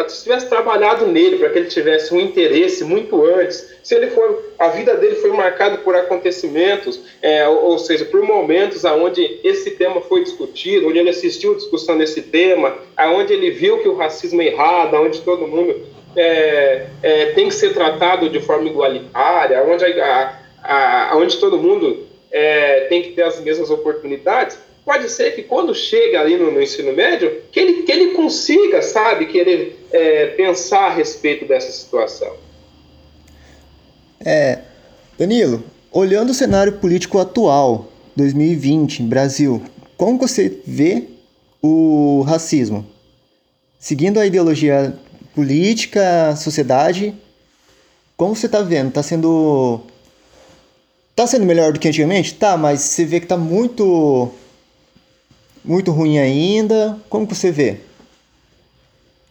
se tivesse trabalhado nele para que ele tivesse um interesse muito antes, se ele for, a vida dele foi marcada por acontecimentos, é, ou, seja, por momentos aonde esse tema foi discutido, onde ele assistiu a discussão desse tema, aonde ele viu que o racismo é errado, aonde todo mundo é, é, tem que ser tratado de forma igualitária, onde, a, a, a, onde todo mundo é, tem que ter as mesmas oportunidades pode ser que quando chega ali no, no, ensino médio, que ele, que ele consiga, sabe, querer é, pensar a respeito dessa situação. É, Danilo, olhando o cenário político atual, 2020, Brasil, como você vê o racismo? Seguindo a ideologia política, sociedade, como você está vendo? Está sendo... Tá sendo melhor do que antigamente? Tá, mas você vê que está muito muito ruim ainda? Como que você vê?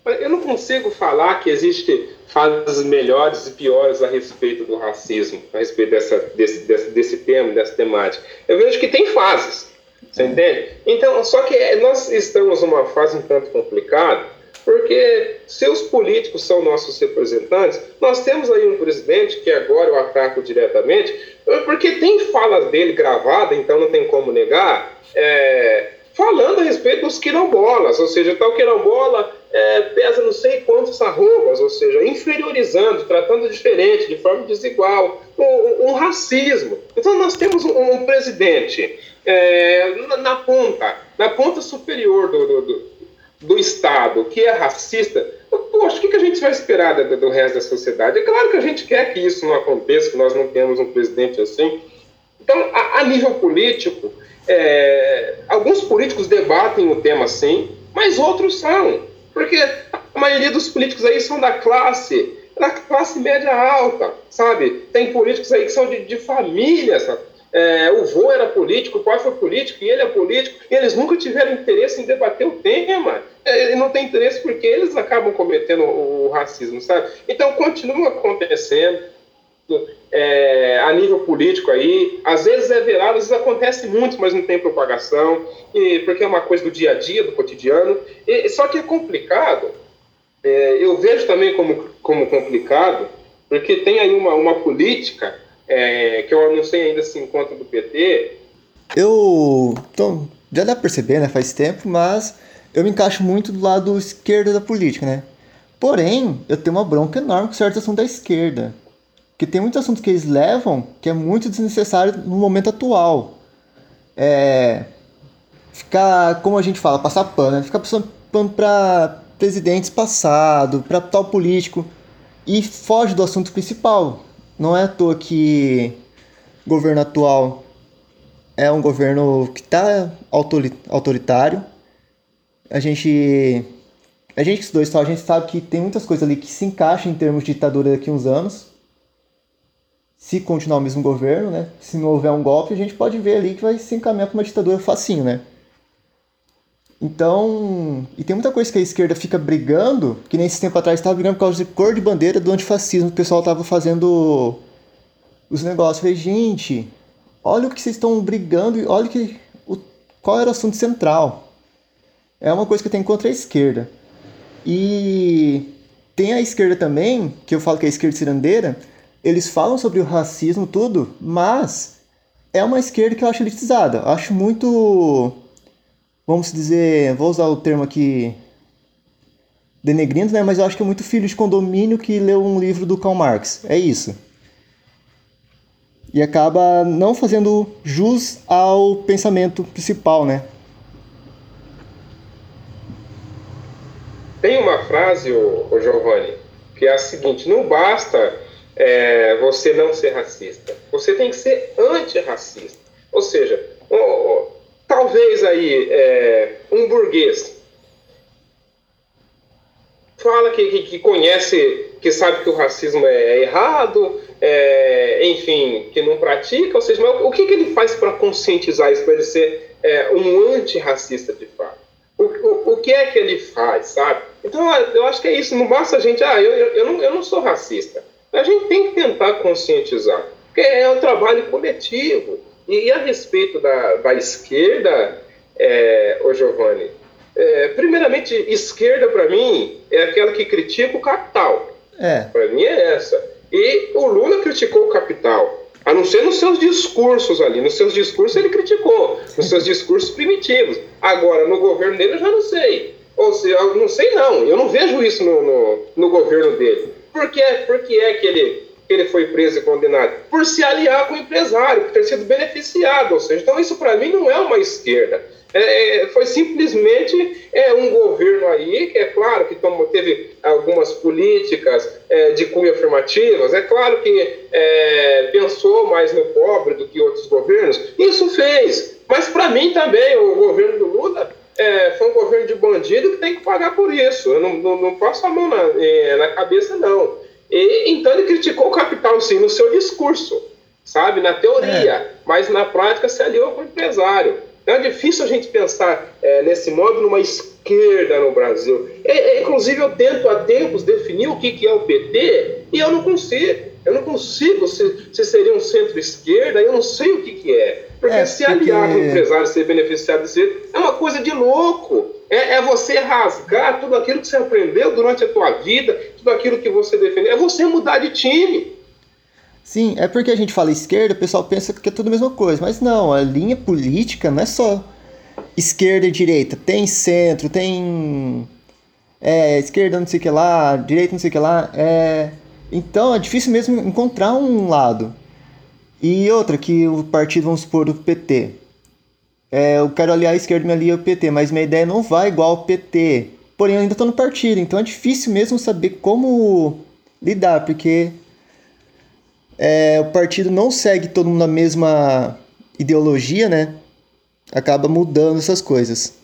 Eu não consigo falar que existe fases melhores e piores a respeito do racismo, a respeito dessa, desse, desse, desse tema, dessa temática. Eu vejo que tem fases, você é. entende? Então, só que nós estamos numa fase um tanto complicada, porque se os políticos são nossos representantes, nós temos aí um presidente que agora eu ataco diretamente, porque tem falas dele gravada, então não tem como negar, é, falando a respeito dos quilombolas, ou seja, tal quilombola é, pesa não sei quantos arrobas, ou seja, inferiorizando, tratando diferente, de forma desigual, um, um racismo. Então nós temos um, um presidente é, na, na, ponta, na ponta superior do, do, do, do, Estado, que é racista. Poxa, o que, que a gente vai esperar do, do resto da sociedade? É claro que a gente quer que isso não aconteça, que nós não temos um presidente assim. Então, a, a nível político, é, alguns políticos debatem o tema sim, mas outros são. Porque a maioria dos políticos aí são da classe, da classe média alta, sabe? Tem políticos aí que são de, de família, sabe? É, o vô era político, o pai foi político e ele é político, e eles nunca tiveram interesse em debater o tema. É, não tem interesse porque eles acabam cometendo o racismo, sabe? Então continua acontecendo é, a nível político aí, às vezes é velado, às vezes acontece muito, mas não tem propagação, e, porque é uma coisa do dia a dia, do cotidiano, e, só que é complicado, é, eu vejo também como, como complicado, porque tem aí uma, uma política, é, que eu não sei ainda se encontra do PT. Eu, então, já dá pra perceber, né, faz tempo, mas eu me encaixo muito do lado esquerdo da política, né, porém, eu tenho uma bronca enorme com certos assuntos da esquerda, porque tem muitos assuntos que eles levam que é muito desnecessário no momento atual. É. Ficar, como a gente fala, passar pano, né? Ficar passando pano para presidentes passados, para tal político. E foge do assunto principal. Não é à toa que o governo atual é um governo que está autoritário. A gente. A gente que estudou história, a gente sabe que tem muitas coisas ali que se encaixam em termos de ditadura daqui a uns anos se continuar o mesmo governo, né? Se não houver um golpe, a gente pode ver ali que vai se encaminhar para uma ditadura facinho, né? Então, e tem muita coisa que a esquerda fica brigando, que nem tempo atrás estava brigando por causa de cor de bandeira do antifascismo, o pessoal estava fazendo os negócios. Eu falei, gente, olha o que vocês estão brigando e olha que, o, qual era o assunto central. É uma coisa que tem contra a esquerda. E tem a esquerda também, que eu falo que é a esquerda cirandeira, eles falam sobre o racismo, tudo, mas é uma esquerda que eu acho elitizada. Eu acho muito. Vamos dizer. Vou usar o termo aqui. Denegrindo, né? Mas eu acho que é muito filho de condomínio que leu um livro do Karl Marx. É isso. E acaba não fazendo jus ao pensamento principal, né? Tem uma frase, o Giovanni, que é a seguinte: não basta é, você não ser racista. Você tem que ser antirracista. Ou seja, talvez aí é, um burguês fala que, que, que, conhece, que sabe que o racismo é, é errado, é, enfim, que não pratica, ou seja, mas o que, que ele faz para conscientizar isso, para ele ser é, um antirracista de fato? O, o, o, que é que ele faz, sabe? Então, eu acho que é isso, não basta a gente, ah, eu, eu, eu, não, eu não sou racista. A gente tem que tentar conscientizar, porque é um trabalho coletivo. E, a respeito da, da esquerda, é, ô Giovanni, é, primeiramente, esquerda para mim é aquela que critica o capital. É. Para mim é essa. E o Lula criticou o capital. A não ser nos seus discursos ali. Nos seus discursos ele criticou. Nos seus discursos primitivos. Agora, no governo dele eu já não sei. Ou seja, eu não sei não. Eu não vejo isso no, no, no governo dele. Por que, por que é que ele, que ele foi preso e condenado? Por se aliar com o empresário, por ter sido beneficiado. Ou seja, então isso para mim não é uma esquerda. É, é, foi simplesmente é, um governo aí, que é claro que tomou, teve algumas políticas é, de cunho afirmativas, é claro que é, pensou mais no pobre do que outros governos, isso fez. Mas para mim também, o governo do Lula é, foi um governo de bandido que tem que pagar por isso. Eu não, não, não passo a mão na, é, na cabeça, não. E, então ele criticou o capital, sim, no seu discurso, sabe, na teoria, mas na prática se aliou com o empresário. É difícil a gente pensar é, nesse modo numa esquerda no Brasil. É, é, inclusive, eu tento há tempos definir o que, que é o PT e eu não consigo. Eu não consigo se, se seria um centro-esquerda, eu não sei o que, que é. Porque é, se aliar com o empresário ser beneficiado jeito é uma coisa de louco. É, é, você rasgar tudo aquilo que você aprendeu durante a tua vida, tudo aquilo que você defendeu. É você mudar de time. Sim, é porque a gente fala esquerda, o pessoal pensa que é tudo a mesma coisa. Mas não, a linha política não é só esquerda e direita. Tem centro, tem. É, esquerda não sei o que lá, direita não sei o que lá. É... Então é difícil mesmo encontrar um lado. E outra, que o partido, vamos supor, o PT. É, eu quero aliar a esquerda e me alia ao PT, mas minha ideia não vai igual ao PT. Porém, eu ainda estou no partido, então é difícil mesmo saber como lidar, porque é, o partido não segue todo mundo na mesma ideologia, né? Acaba mudando essas coisas.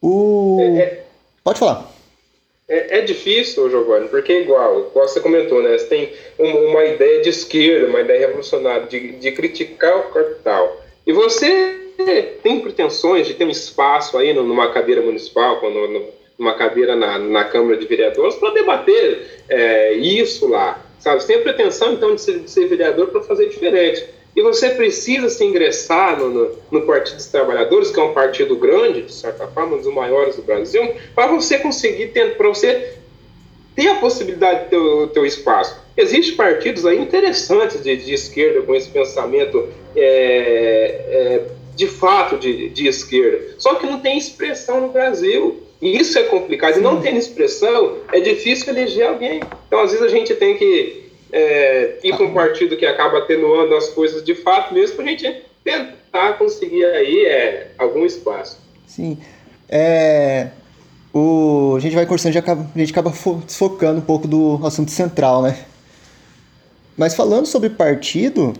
O... É, é, Pode falar. É, é difícil, Giovanni, porque é igual, igual você comentou, né? Você tem uma, uma ideia de esquerda, uma ideia revolucionária, de, de criticar o capital. E você tem pretensões de ter um espaço aí numa cadeira municipal, numa cadeira na, na Câmara de Vereadores, para debater é, isso lá. Sabe? Você tem a pretensão, então, de ser, de ser vereador para fazer diferente. E você precisa se ingressar no, no, no, Partido dos Trabalhadores, que é um partido grande, de certa forma, um dos maiores do Brasil, para você conseguir ter, para você ter a possibilidade de ter o teu espaço. Existem partidos aí interessantes de, de esquerda com esse pensamento é, é, de fato de, de esquerda, só que não tem expressão no Brasil. E isso é complicado. E não tendo expressão, é difícil eleger alguém. Então, às vezes, a gente tem que é, ir para um partido que acaba atenuando as coisas de fato mesmo, para a gente tentar conseguir aí é, algum espaço. Sim. É, o, a gente vai conversando, a gente acaba desfocando um pouco do assunto central, né? Mas falando sobre partido,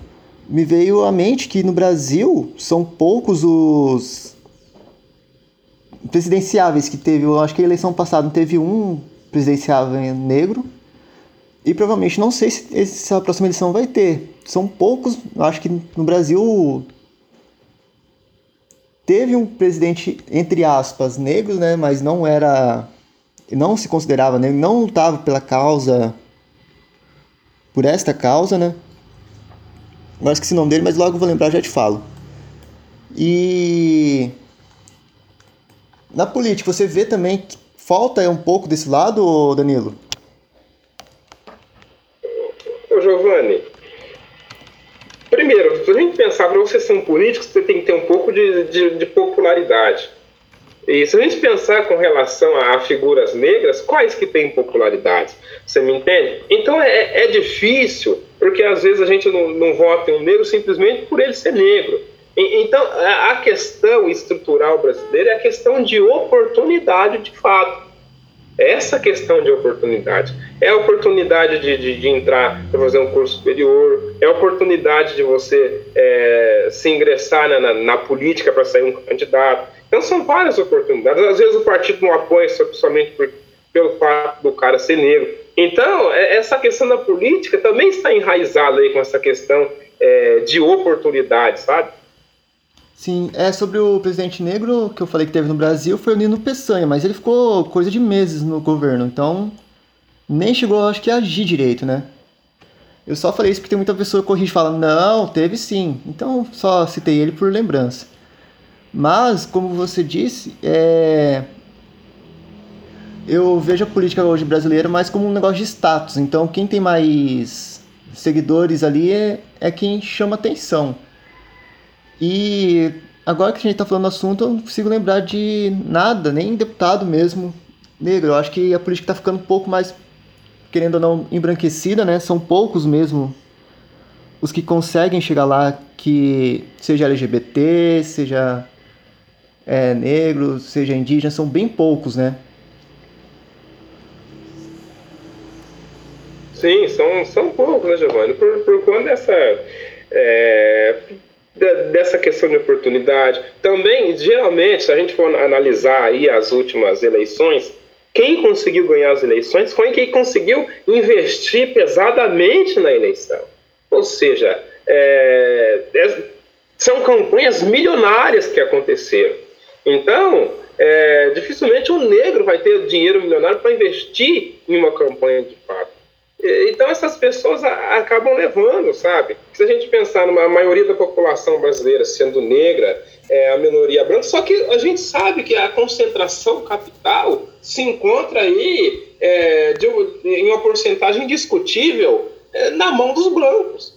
me veio à mente que no Brasil são poucos os presidenciáveis que teve, eu acho que a eleição passada teve um presidenciável negro. E provavelmente não sei se essa próxima eleição vai ter. São poucos, acho que no Brasil teve um presidente entre aspas negro, né, mas não era não se considerava negro, não lutava pela causa por esta causa, né? Não esqueci o nome dele, mas logo vou lembrar, já te falo. E na política, você vê também que falta um pouco desse lado, Danilo? Político, você tem que ter um pouco de, de, de popularidade. E se a gente pensar com relação a figuras negras, quais que têm popularidade? Você me entende? Então é, é difícil, porque às vezes a gente não, não vota em um negro simplesmente por ele ser negro. Então, a questão estrutural brasileira é a questão de oportunidade de fato. Essa questão de oportunidade. É a oportunidade de, de, de entrar para fazer um curso superior, é a oportunidade de você é, se ingressar na, na, na política para sair um candidato. Então são várias oportunidades. Às vezes o partido não apoia somente por, pelo fato do cara ser negro. Então, é, essa questão da política também está enraizada aí com essa questão é, de oportunidade, sabe? Sim, é sobre o presidente negro que eu falei que teve no Brasil foi o Nino Peçanha, mas ele ficou coisa de meses no governo, então nem chegou, acho que, a agir direito, né? Eu só falei isso porque tem muita pessoa que corrige e fala, não, teve sim. Então só citei ele por lembrança. Mas, como você disse, é... eu vejo a política hoje brasileira mais como um negócio de status. Então, quem tem mais seguidores ali é, é quem chama atenção. E agora que a gente está falando do assunto, eu não consigo lembrar de nada, nem deputado mesmo negro. Eu acho que a política está ficando um pouco mais, querendo ou não, embranquecida, né? São poucos mesmo os que conseguem chegar lá, que seja LGBT, seja é, negro, seja indígena, são bem poucos, né? Sim, são, são poucos, né, Giovanni? Por, por quando essa. É, dessa questão de oportunidade. Também, geralmente, se a gente for analisar aí as últimas eleições, quem conseguiu ganhar as eleições foi quem conseguiu investir pesadamente na eleição. Ou seja, é, é, são campanhas milionárias que aconteceram. Então, é, dificilmente um negro vai ter dinheiro milionário para investir em uma campanha de fato. Então essas pessoas acabam levando, sabe? Se a gente pensar numa maioria da população brasileira sendo negra, é a minoria branca, só que a gente sabe que a concentração capital se encontra aí é, de, em uma porcentagem indiscutível é, na mão dos brancos.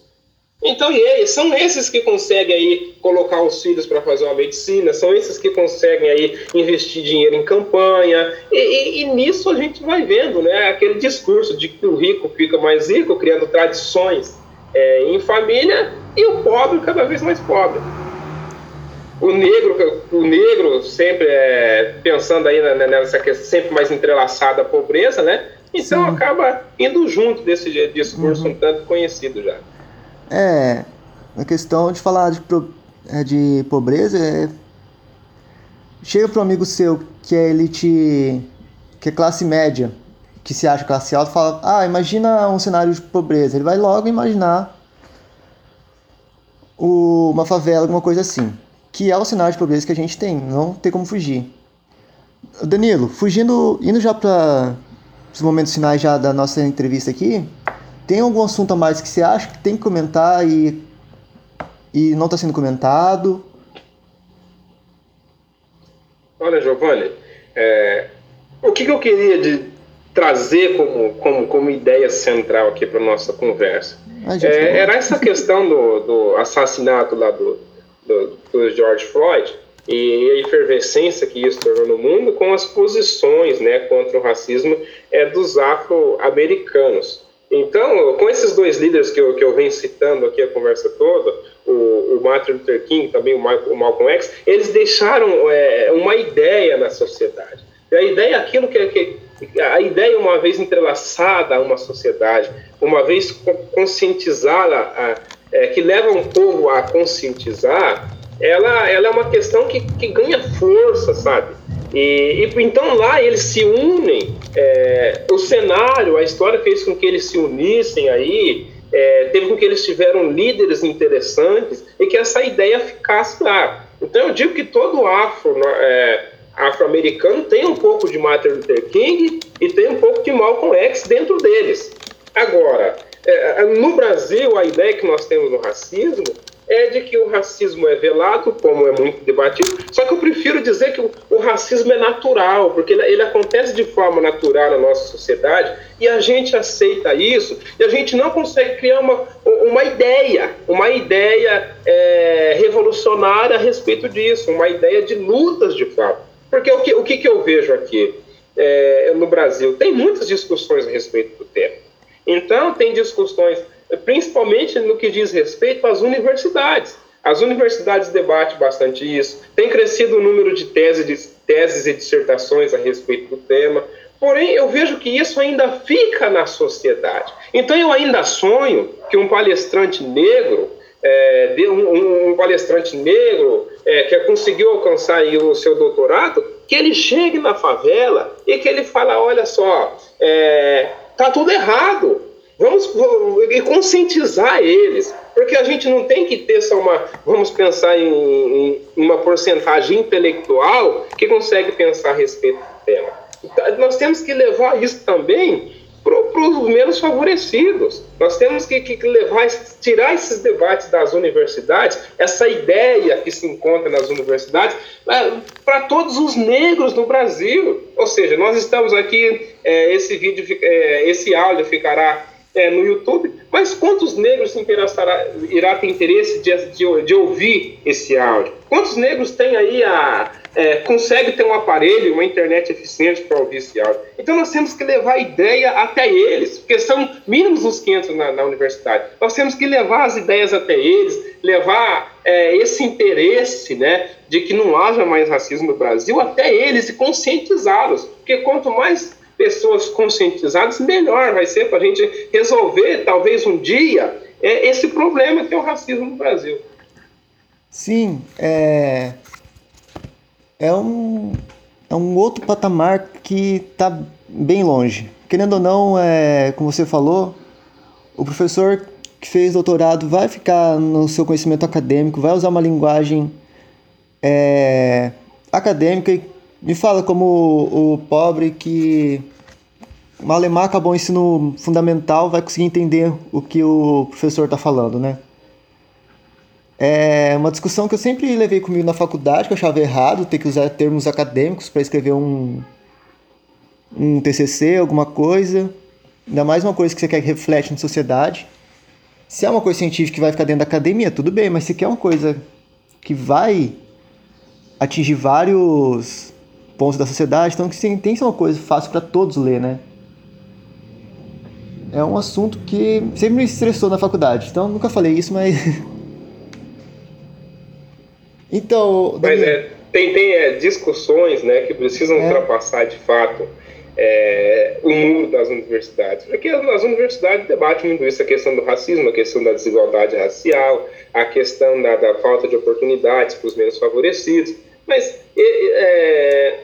Então, e eles, são esses que conseguem aí colocar os filhos para fazer uma medicina, são esses que conseguem aí investir dinheiro em campanha, e, e, e, nisso a gente vai vendo, né, aquele discurso de que o rico fica mais rico, criando tradições é, em família, e o pobre cada vez mais pobre. O negro, o negro sempre é, pensando aí nessa questão sempre mais entrelaçada à pobreza, né? Então Sim. acaba indo junto desse discurso uhum. um tanto conhecido já. É, a questão de falar de, é, de pobreza é. Chega para um amigo seu que é elite. que é classe média, que se acha classe alta, fala: Ah, imagina um cenário de pobreza. Ele vai logo imaginar o, uma favela, alguma coisa assim. Que é o cenário de pobreza que a gente tem, não tem como fugir. Danilo, fugindo, indo já para os momentos finais já da nossa entrevista aqui, tem algum assunto a mais que você acha que tem que comentar e, e não está sendo comentado? Olha, Giovanni, é, o que, que, eu queria de trazer como, como, como ideia central aqui para nossa conversa é, era essa questão do, do assassinato lá do, do, do George Floyd e a efervescência que isso tornou no mundo com as posições né, contra o racismo é, dos afro-americanos. Então, com esses dois líderes que eu, que eu venho citando aqui a conversa toda, o, o Martin Luther King também o, o Malcolm X, eles deixaram é, uma ideia na sociedade. E a ideia é aquilo que, que a ideia uma vez entrelaçada a uma sociedade, uma vez conscientizada, é, que leva um povo a conscientizar, ela, ela é uma questão que, que ganha força, sabe? E, e, então lá eles se unem, é, o cenário, a história fez com que eles se unissem aí, é, teve com que eles tiveram líderes interessantes e que essa ideia ficasse lá. Então eu digo que todo afro, é, afro-americano tem um pouco de Martin Luther King e tem um pouco de Malcolm X dentro deles. Agora, é, no Brasil, a ideia que nós temos no racismo é de que o racismo é velado, como é muito debatido, só que eu prefiro dizer que o, racismo é natural, porque ele, ele, acontece de forma natural na nossa sociedade e a gente aceita isso e a gente não consegue criar uma, uma ideia, uma ideia é, revolucionária a respeito disso, uma ideia de lutas de fato. Porque o que, o que, que eu vejo aqui é, no Brasil? Tem muitas discussões a respeito do tema. Então, tem discussões principalmente no que diz respeito às universidades. As universidades debatem bastante isso. Tem crescido o número de teses, de teses e dissertações a respeito do tema. Porém, eu vejo que isso ainda fica na sociedade. Então, eu ainda sonho que um palestrante negro, é, um, um, palestrante negro é, que conseguiu alcançar o seu doutorado, que ele chegue na favela e que ele fala, olha só, é, tá tudo errado. Vamos, conscientizar eles, porque a gente não tem que ter só uma, vamos pensar em, em uma porcentagem intelectual que consegue pensar a respeito do tema nós temos que levar isso também para os menos favorecidos. Nós temos que, que, levar, tirar esses debates das universidades, essa ideia que se encontra nas universidades, é, para todos os negros no Brasil. Ou seja, nós estamos aqui, é, esse vídeo, é, esse áudio ficará é, no YouTube, mas quantos negros irá ter interesse de, de, de, ouvir esse áudio? Quantos negros têm aí a, é, consegue ter um aparelho, uma internet eficiente para ouvir esse áudio. Então nós temos que levar a ideia até eles, porque são mínimos os 500 na, na universidade. Nós temos que levar as ideias até eles, levar é, esse interesse né, de que não haja mais racismo no Brasil até eles e conscientizá-los. Porque quanto mais pessoas conscientizadas, melhor vai ser para a gente resolver, talvez um dia, é, esse problema que é o racismo no Brasil. Sim, é, é um, é um outro patamar que está bem longe. Querendo ou não, é, como você falou, o professor que fez doutorado vai ficar no seu conhecimento acadêmico, vai usar uma linguagem é, acadêmica e me fala como o, o pobre que malemar acabou o ensino fundamental vai conseguir entender o que o professor está falando, né? É uma discussão que eu sempre levei comigo na faculdade, que eu achava errado ter que usar termos acadêmicos para escrever um, um TCC, alguma coisa. Ainda mais uma coisa que você quer que reflete na sociedade. Se é uma coisa científica que vai ficar dentro da academia, tudo bem, mas se quer uma coisa que vai atingir vários pontos da sociedade, então que tem que ser uma coisa fácil para todos ler, né? É um assunto que sempre me estressou na faculdade, então nunca falei isso, mas Então, mas é, tem, tem é, discussões né, que precisam é. ultrapassar de fato é, o muro das universidades. Porque as universidades debatem muito isso, a questão do racismo, a questão da desigualdade racial, a questão da, da falta de oportunidades para os menos favorecidos. Mas é,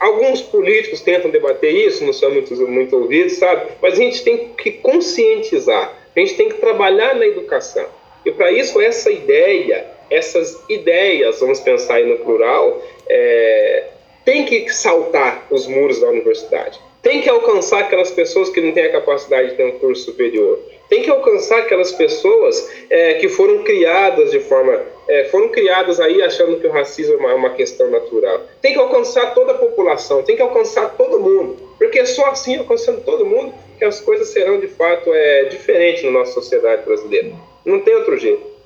alguns políticos tentam debater isso, não são muito, muito ouvidos, sabe? Mas a gente tem que conscientizar, a gente tem que trabalhar na educação. E para isso, essa ideia essas ideias, vamos pensar aí no plural, é, tem que saltar os muros da universidade. Tem que alcançar aquelas pessoas que não têm a capacidade de ter um curso superior. Tem que alcançar aquelas pessoas é, que foram criadas de forma. É, foram criadas aí achando que o racismo é uma, uma, questão natural. Tem que alcançar toda a população, tem que alcançar todo mundo. Porque só assim, alcançando todo mundo, que as coisas serão de fato é, diferentes na nossa sociedade brasileira. Não tem outro jeito.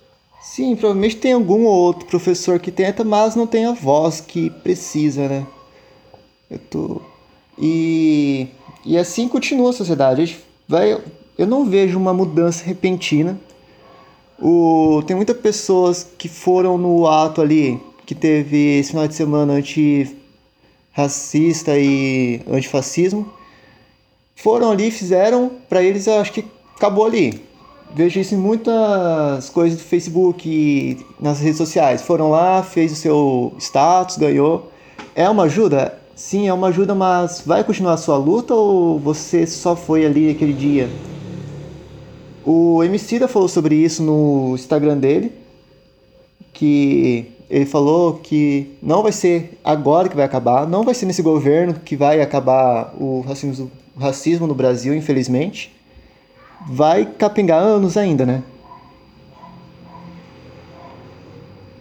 Sim, provavelmente tem algum ou outro professor que tenta, mas não tem a voz que precisa, né? Eu tô... E, e assim continua a sociedade. A gente vai... Eu não vejo uma mudança repentina. O... Tem muitas pessoas que foram no ato ali, que teve esse final de semana anti-racista e antifascismo. Foram ali, fizeram, para eles eu acho que acabou ali vejo isso em muitas coisas do Facebook e nas redes sociais. Foram lá, fez o seu status, ganhou. É uma ajuda? Sim, é uma ajuda, mas vai continuar a sua luta ou você só foi ali aquele dia? O Emicida falou sobre isso no Instagram dele, que ele falou que não vai ser agora que vai acabar, não vai ser nesse governo que vai acabar o racismo, o racismo no Brasil, infelizmente vai capengar anos ainda, né?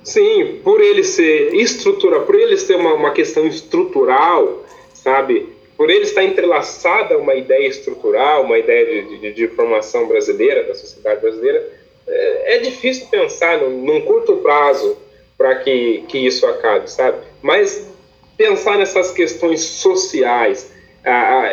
Sim, por ele ser estrutura, por ele ser uma, uma questão estrutural, sabe? Por ele estar entrelaçada uma ideia estrutural, uma ideia de, de, de formação brasileira, da sociedade brasileira, é, é difícil pensar num, num curto prazo para que, que isso acabe, sabe? Mas pensar nessas questões sociais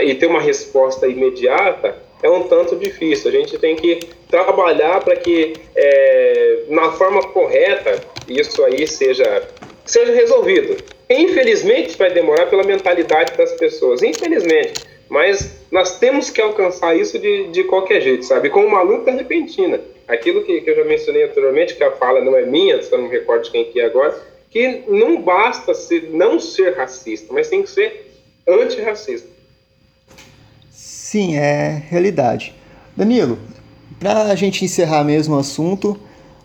e ter uma resposta imediata é um tanto difícil. A gente tem que trabalhar para que, é, na forma correta, isso aí seja, seja resolvido. Infelizmente, vai demorar pela mentalidade das pessoas. Infelizmente. Mas nós temos que alcançar isso de, de qualquer jeito, sabe? Com uma luta repentina. Aquilo que, que eu já mencionei anteriormente, que a fala não é minha, só não me recordo de quem que é agora, que não basta ser, não ser racista, mas tem que ser antirracista. Sim, é realidade. Danilo, para a gente encerrar mesmo o assunto,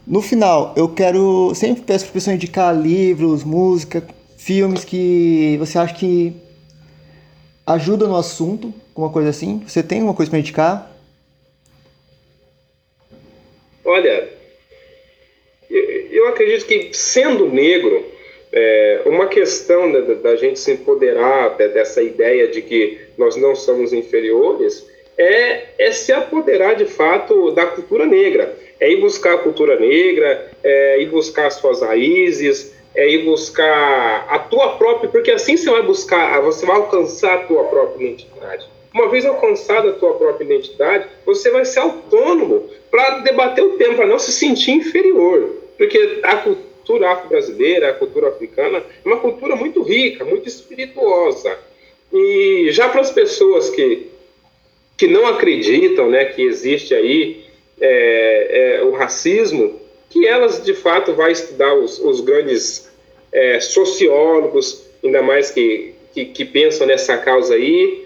no final eu quero sempre peço para pessoa indicar livros, música, filmes que você acha que ajuda no assunto, alguma coisa assim. Você tem alguma coisa para indicar? Olha, eu acredito que sendo negro, é, uma questão da, da, gente se empoderar dessa ideia de que nós não somos inferiores é, é se apoderar de fato da cultura negra. É ir buscar a cultura negra, é ir buscar as suas raízes, é ir buscar a tua própria, porque assim você vai buscar, você vai alcançar a tua própria identidade. Uma vez alcançada a tua própria identidade, você vai ser autônomo para debater o tema, para não se sentir inferior. Porque a cultura afro-brasileira, a cultura africana, é uma cultura muito rica, muito espirituosa. E já para as pessoas que, que não acreditam né, que existe aí é, é, o racismo, que elas de fato vai estudar os, os grandes é, sociólogos, ainda mais que, que, que, pensam nessa causa aí,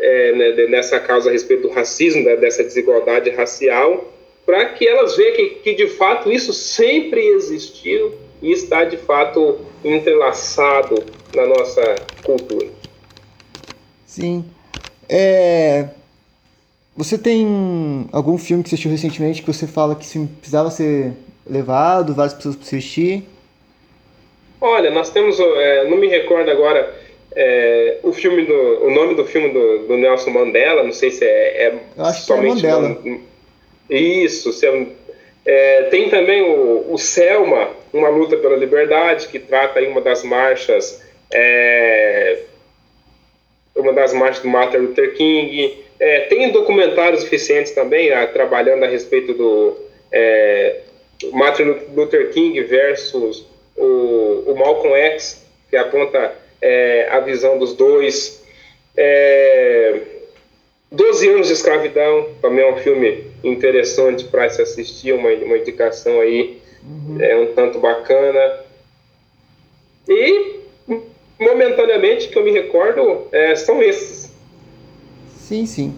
é, né, nessa causa a respeito do racismo, né, dessa desigualdade racial, para que elas vejam que, que de fato isso sempre existiu e está de fato entrelaçado na nossa cultura. Sim. É... Você tem algum filme que você assistiu recentemente que você fala que precisava ser levado, várias pessoas para assistir? Olha, nós temos, é, não me recordo agora é, o filme do, o nome do filme do, do Nelson Mandela, não sei se é, é Eu acho somente que é Mandela. Isso, é, tem também o, o Selma, uma luta pela liberdade, que trata aí uma das marchas, é, uma das marchas do Martin Luther King. É, tem documentários suficientes também, a, trabalhando a respeito do é, Martin Luther King versus o, o Malcolm X, que aponta é, a visão dos dois. É, Doze anos de escravidão, também é um filme interessante para se assistir, uma, uma indicação aí uhum. é um tanto bacana. E, momentaneamente, que eu me recordo, é, são esses. Sim, sim.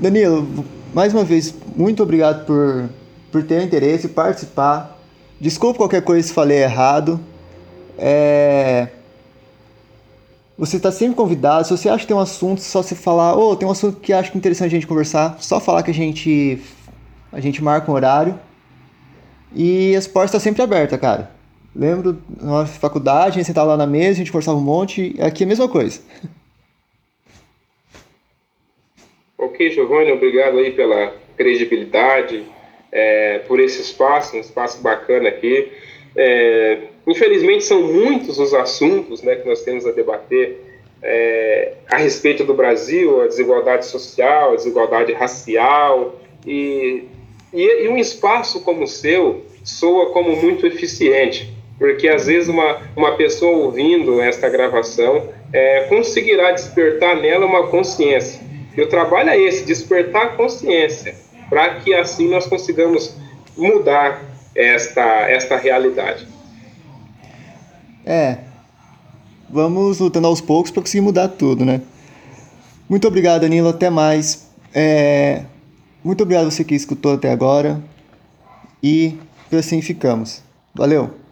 Danilo, mais uma vez, muito obrigado por, por ter interesse, participar. Desculpa qualquer coisa se falei errado. É... Você está sempre convidado. Se você acha que tem um assunto, só você falar, ô, oh, tem um assunto que acho é interessante a gente conversar, só falar que a gente a gente marca um horário. E as portas estão sempre abertas, cara. Lembro na faculdade, a gente sentava lá na mesa, a gente conversava um monte, aqui é a mesma coisa. Ok, Giovanni, obrigado aí pela credibilidade, é, por esse espaço, um espaço bacana aqui. É, infelizmente são muitos os assuntos né, que nós temos a debater é, a respeito do Brasil, a desigualdade social, a desigualdade racial, e, e, e, um espaço como o seu soa como muito eficiente, porque às vezes uma, uma pessoa ouvindo esta gravação é, conseguirá despertar nela uma consciência. E o trabalho é esse, despertar a consciência, para que assim nós consigamos mudar esta, esta realidade. É, vamos lutando aos poucos para conseguir mudar tudo, né? Muito obrigado, Danilo. Até mais. É, muito obrigado você que escutou até agora. E assim ficamos. Valeu!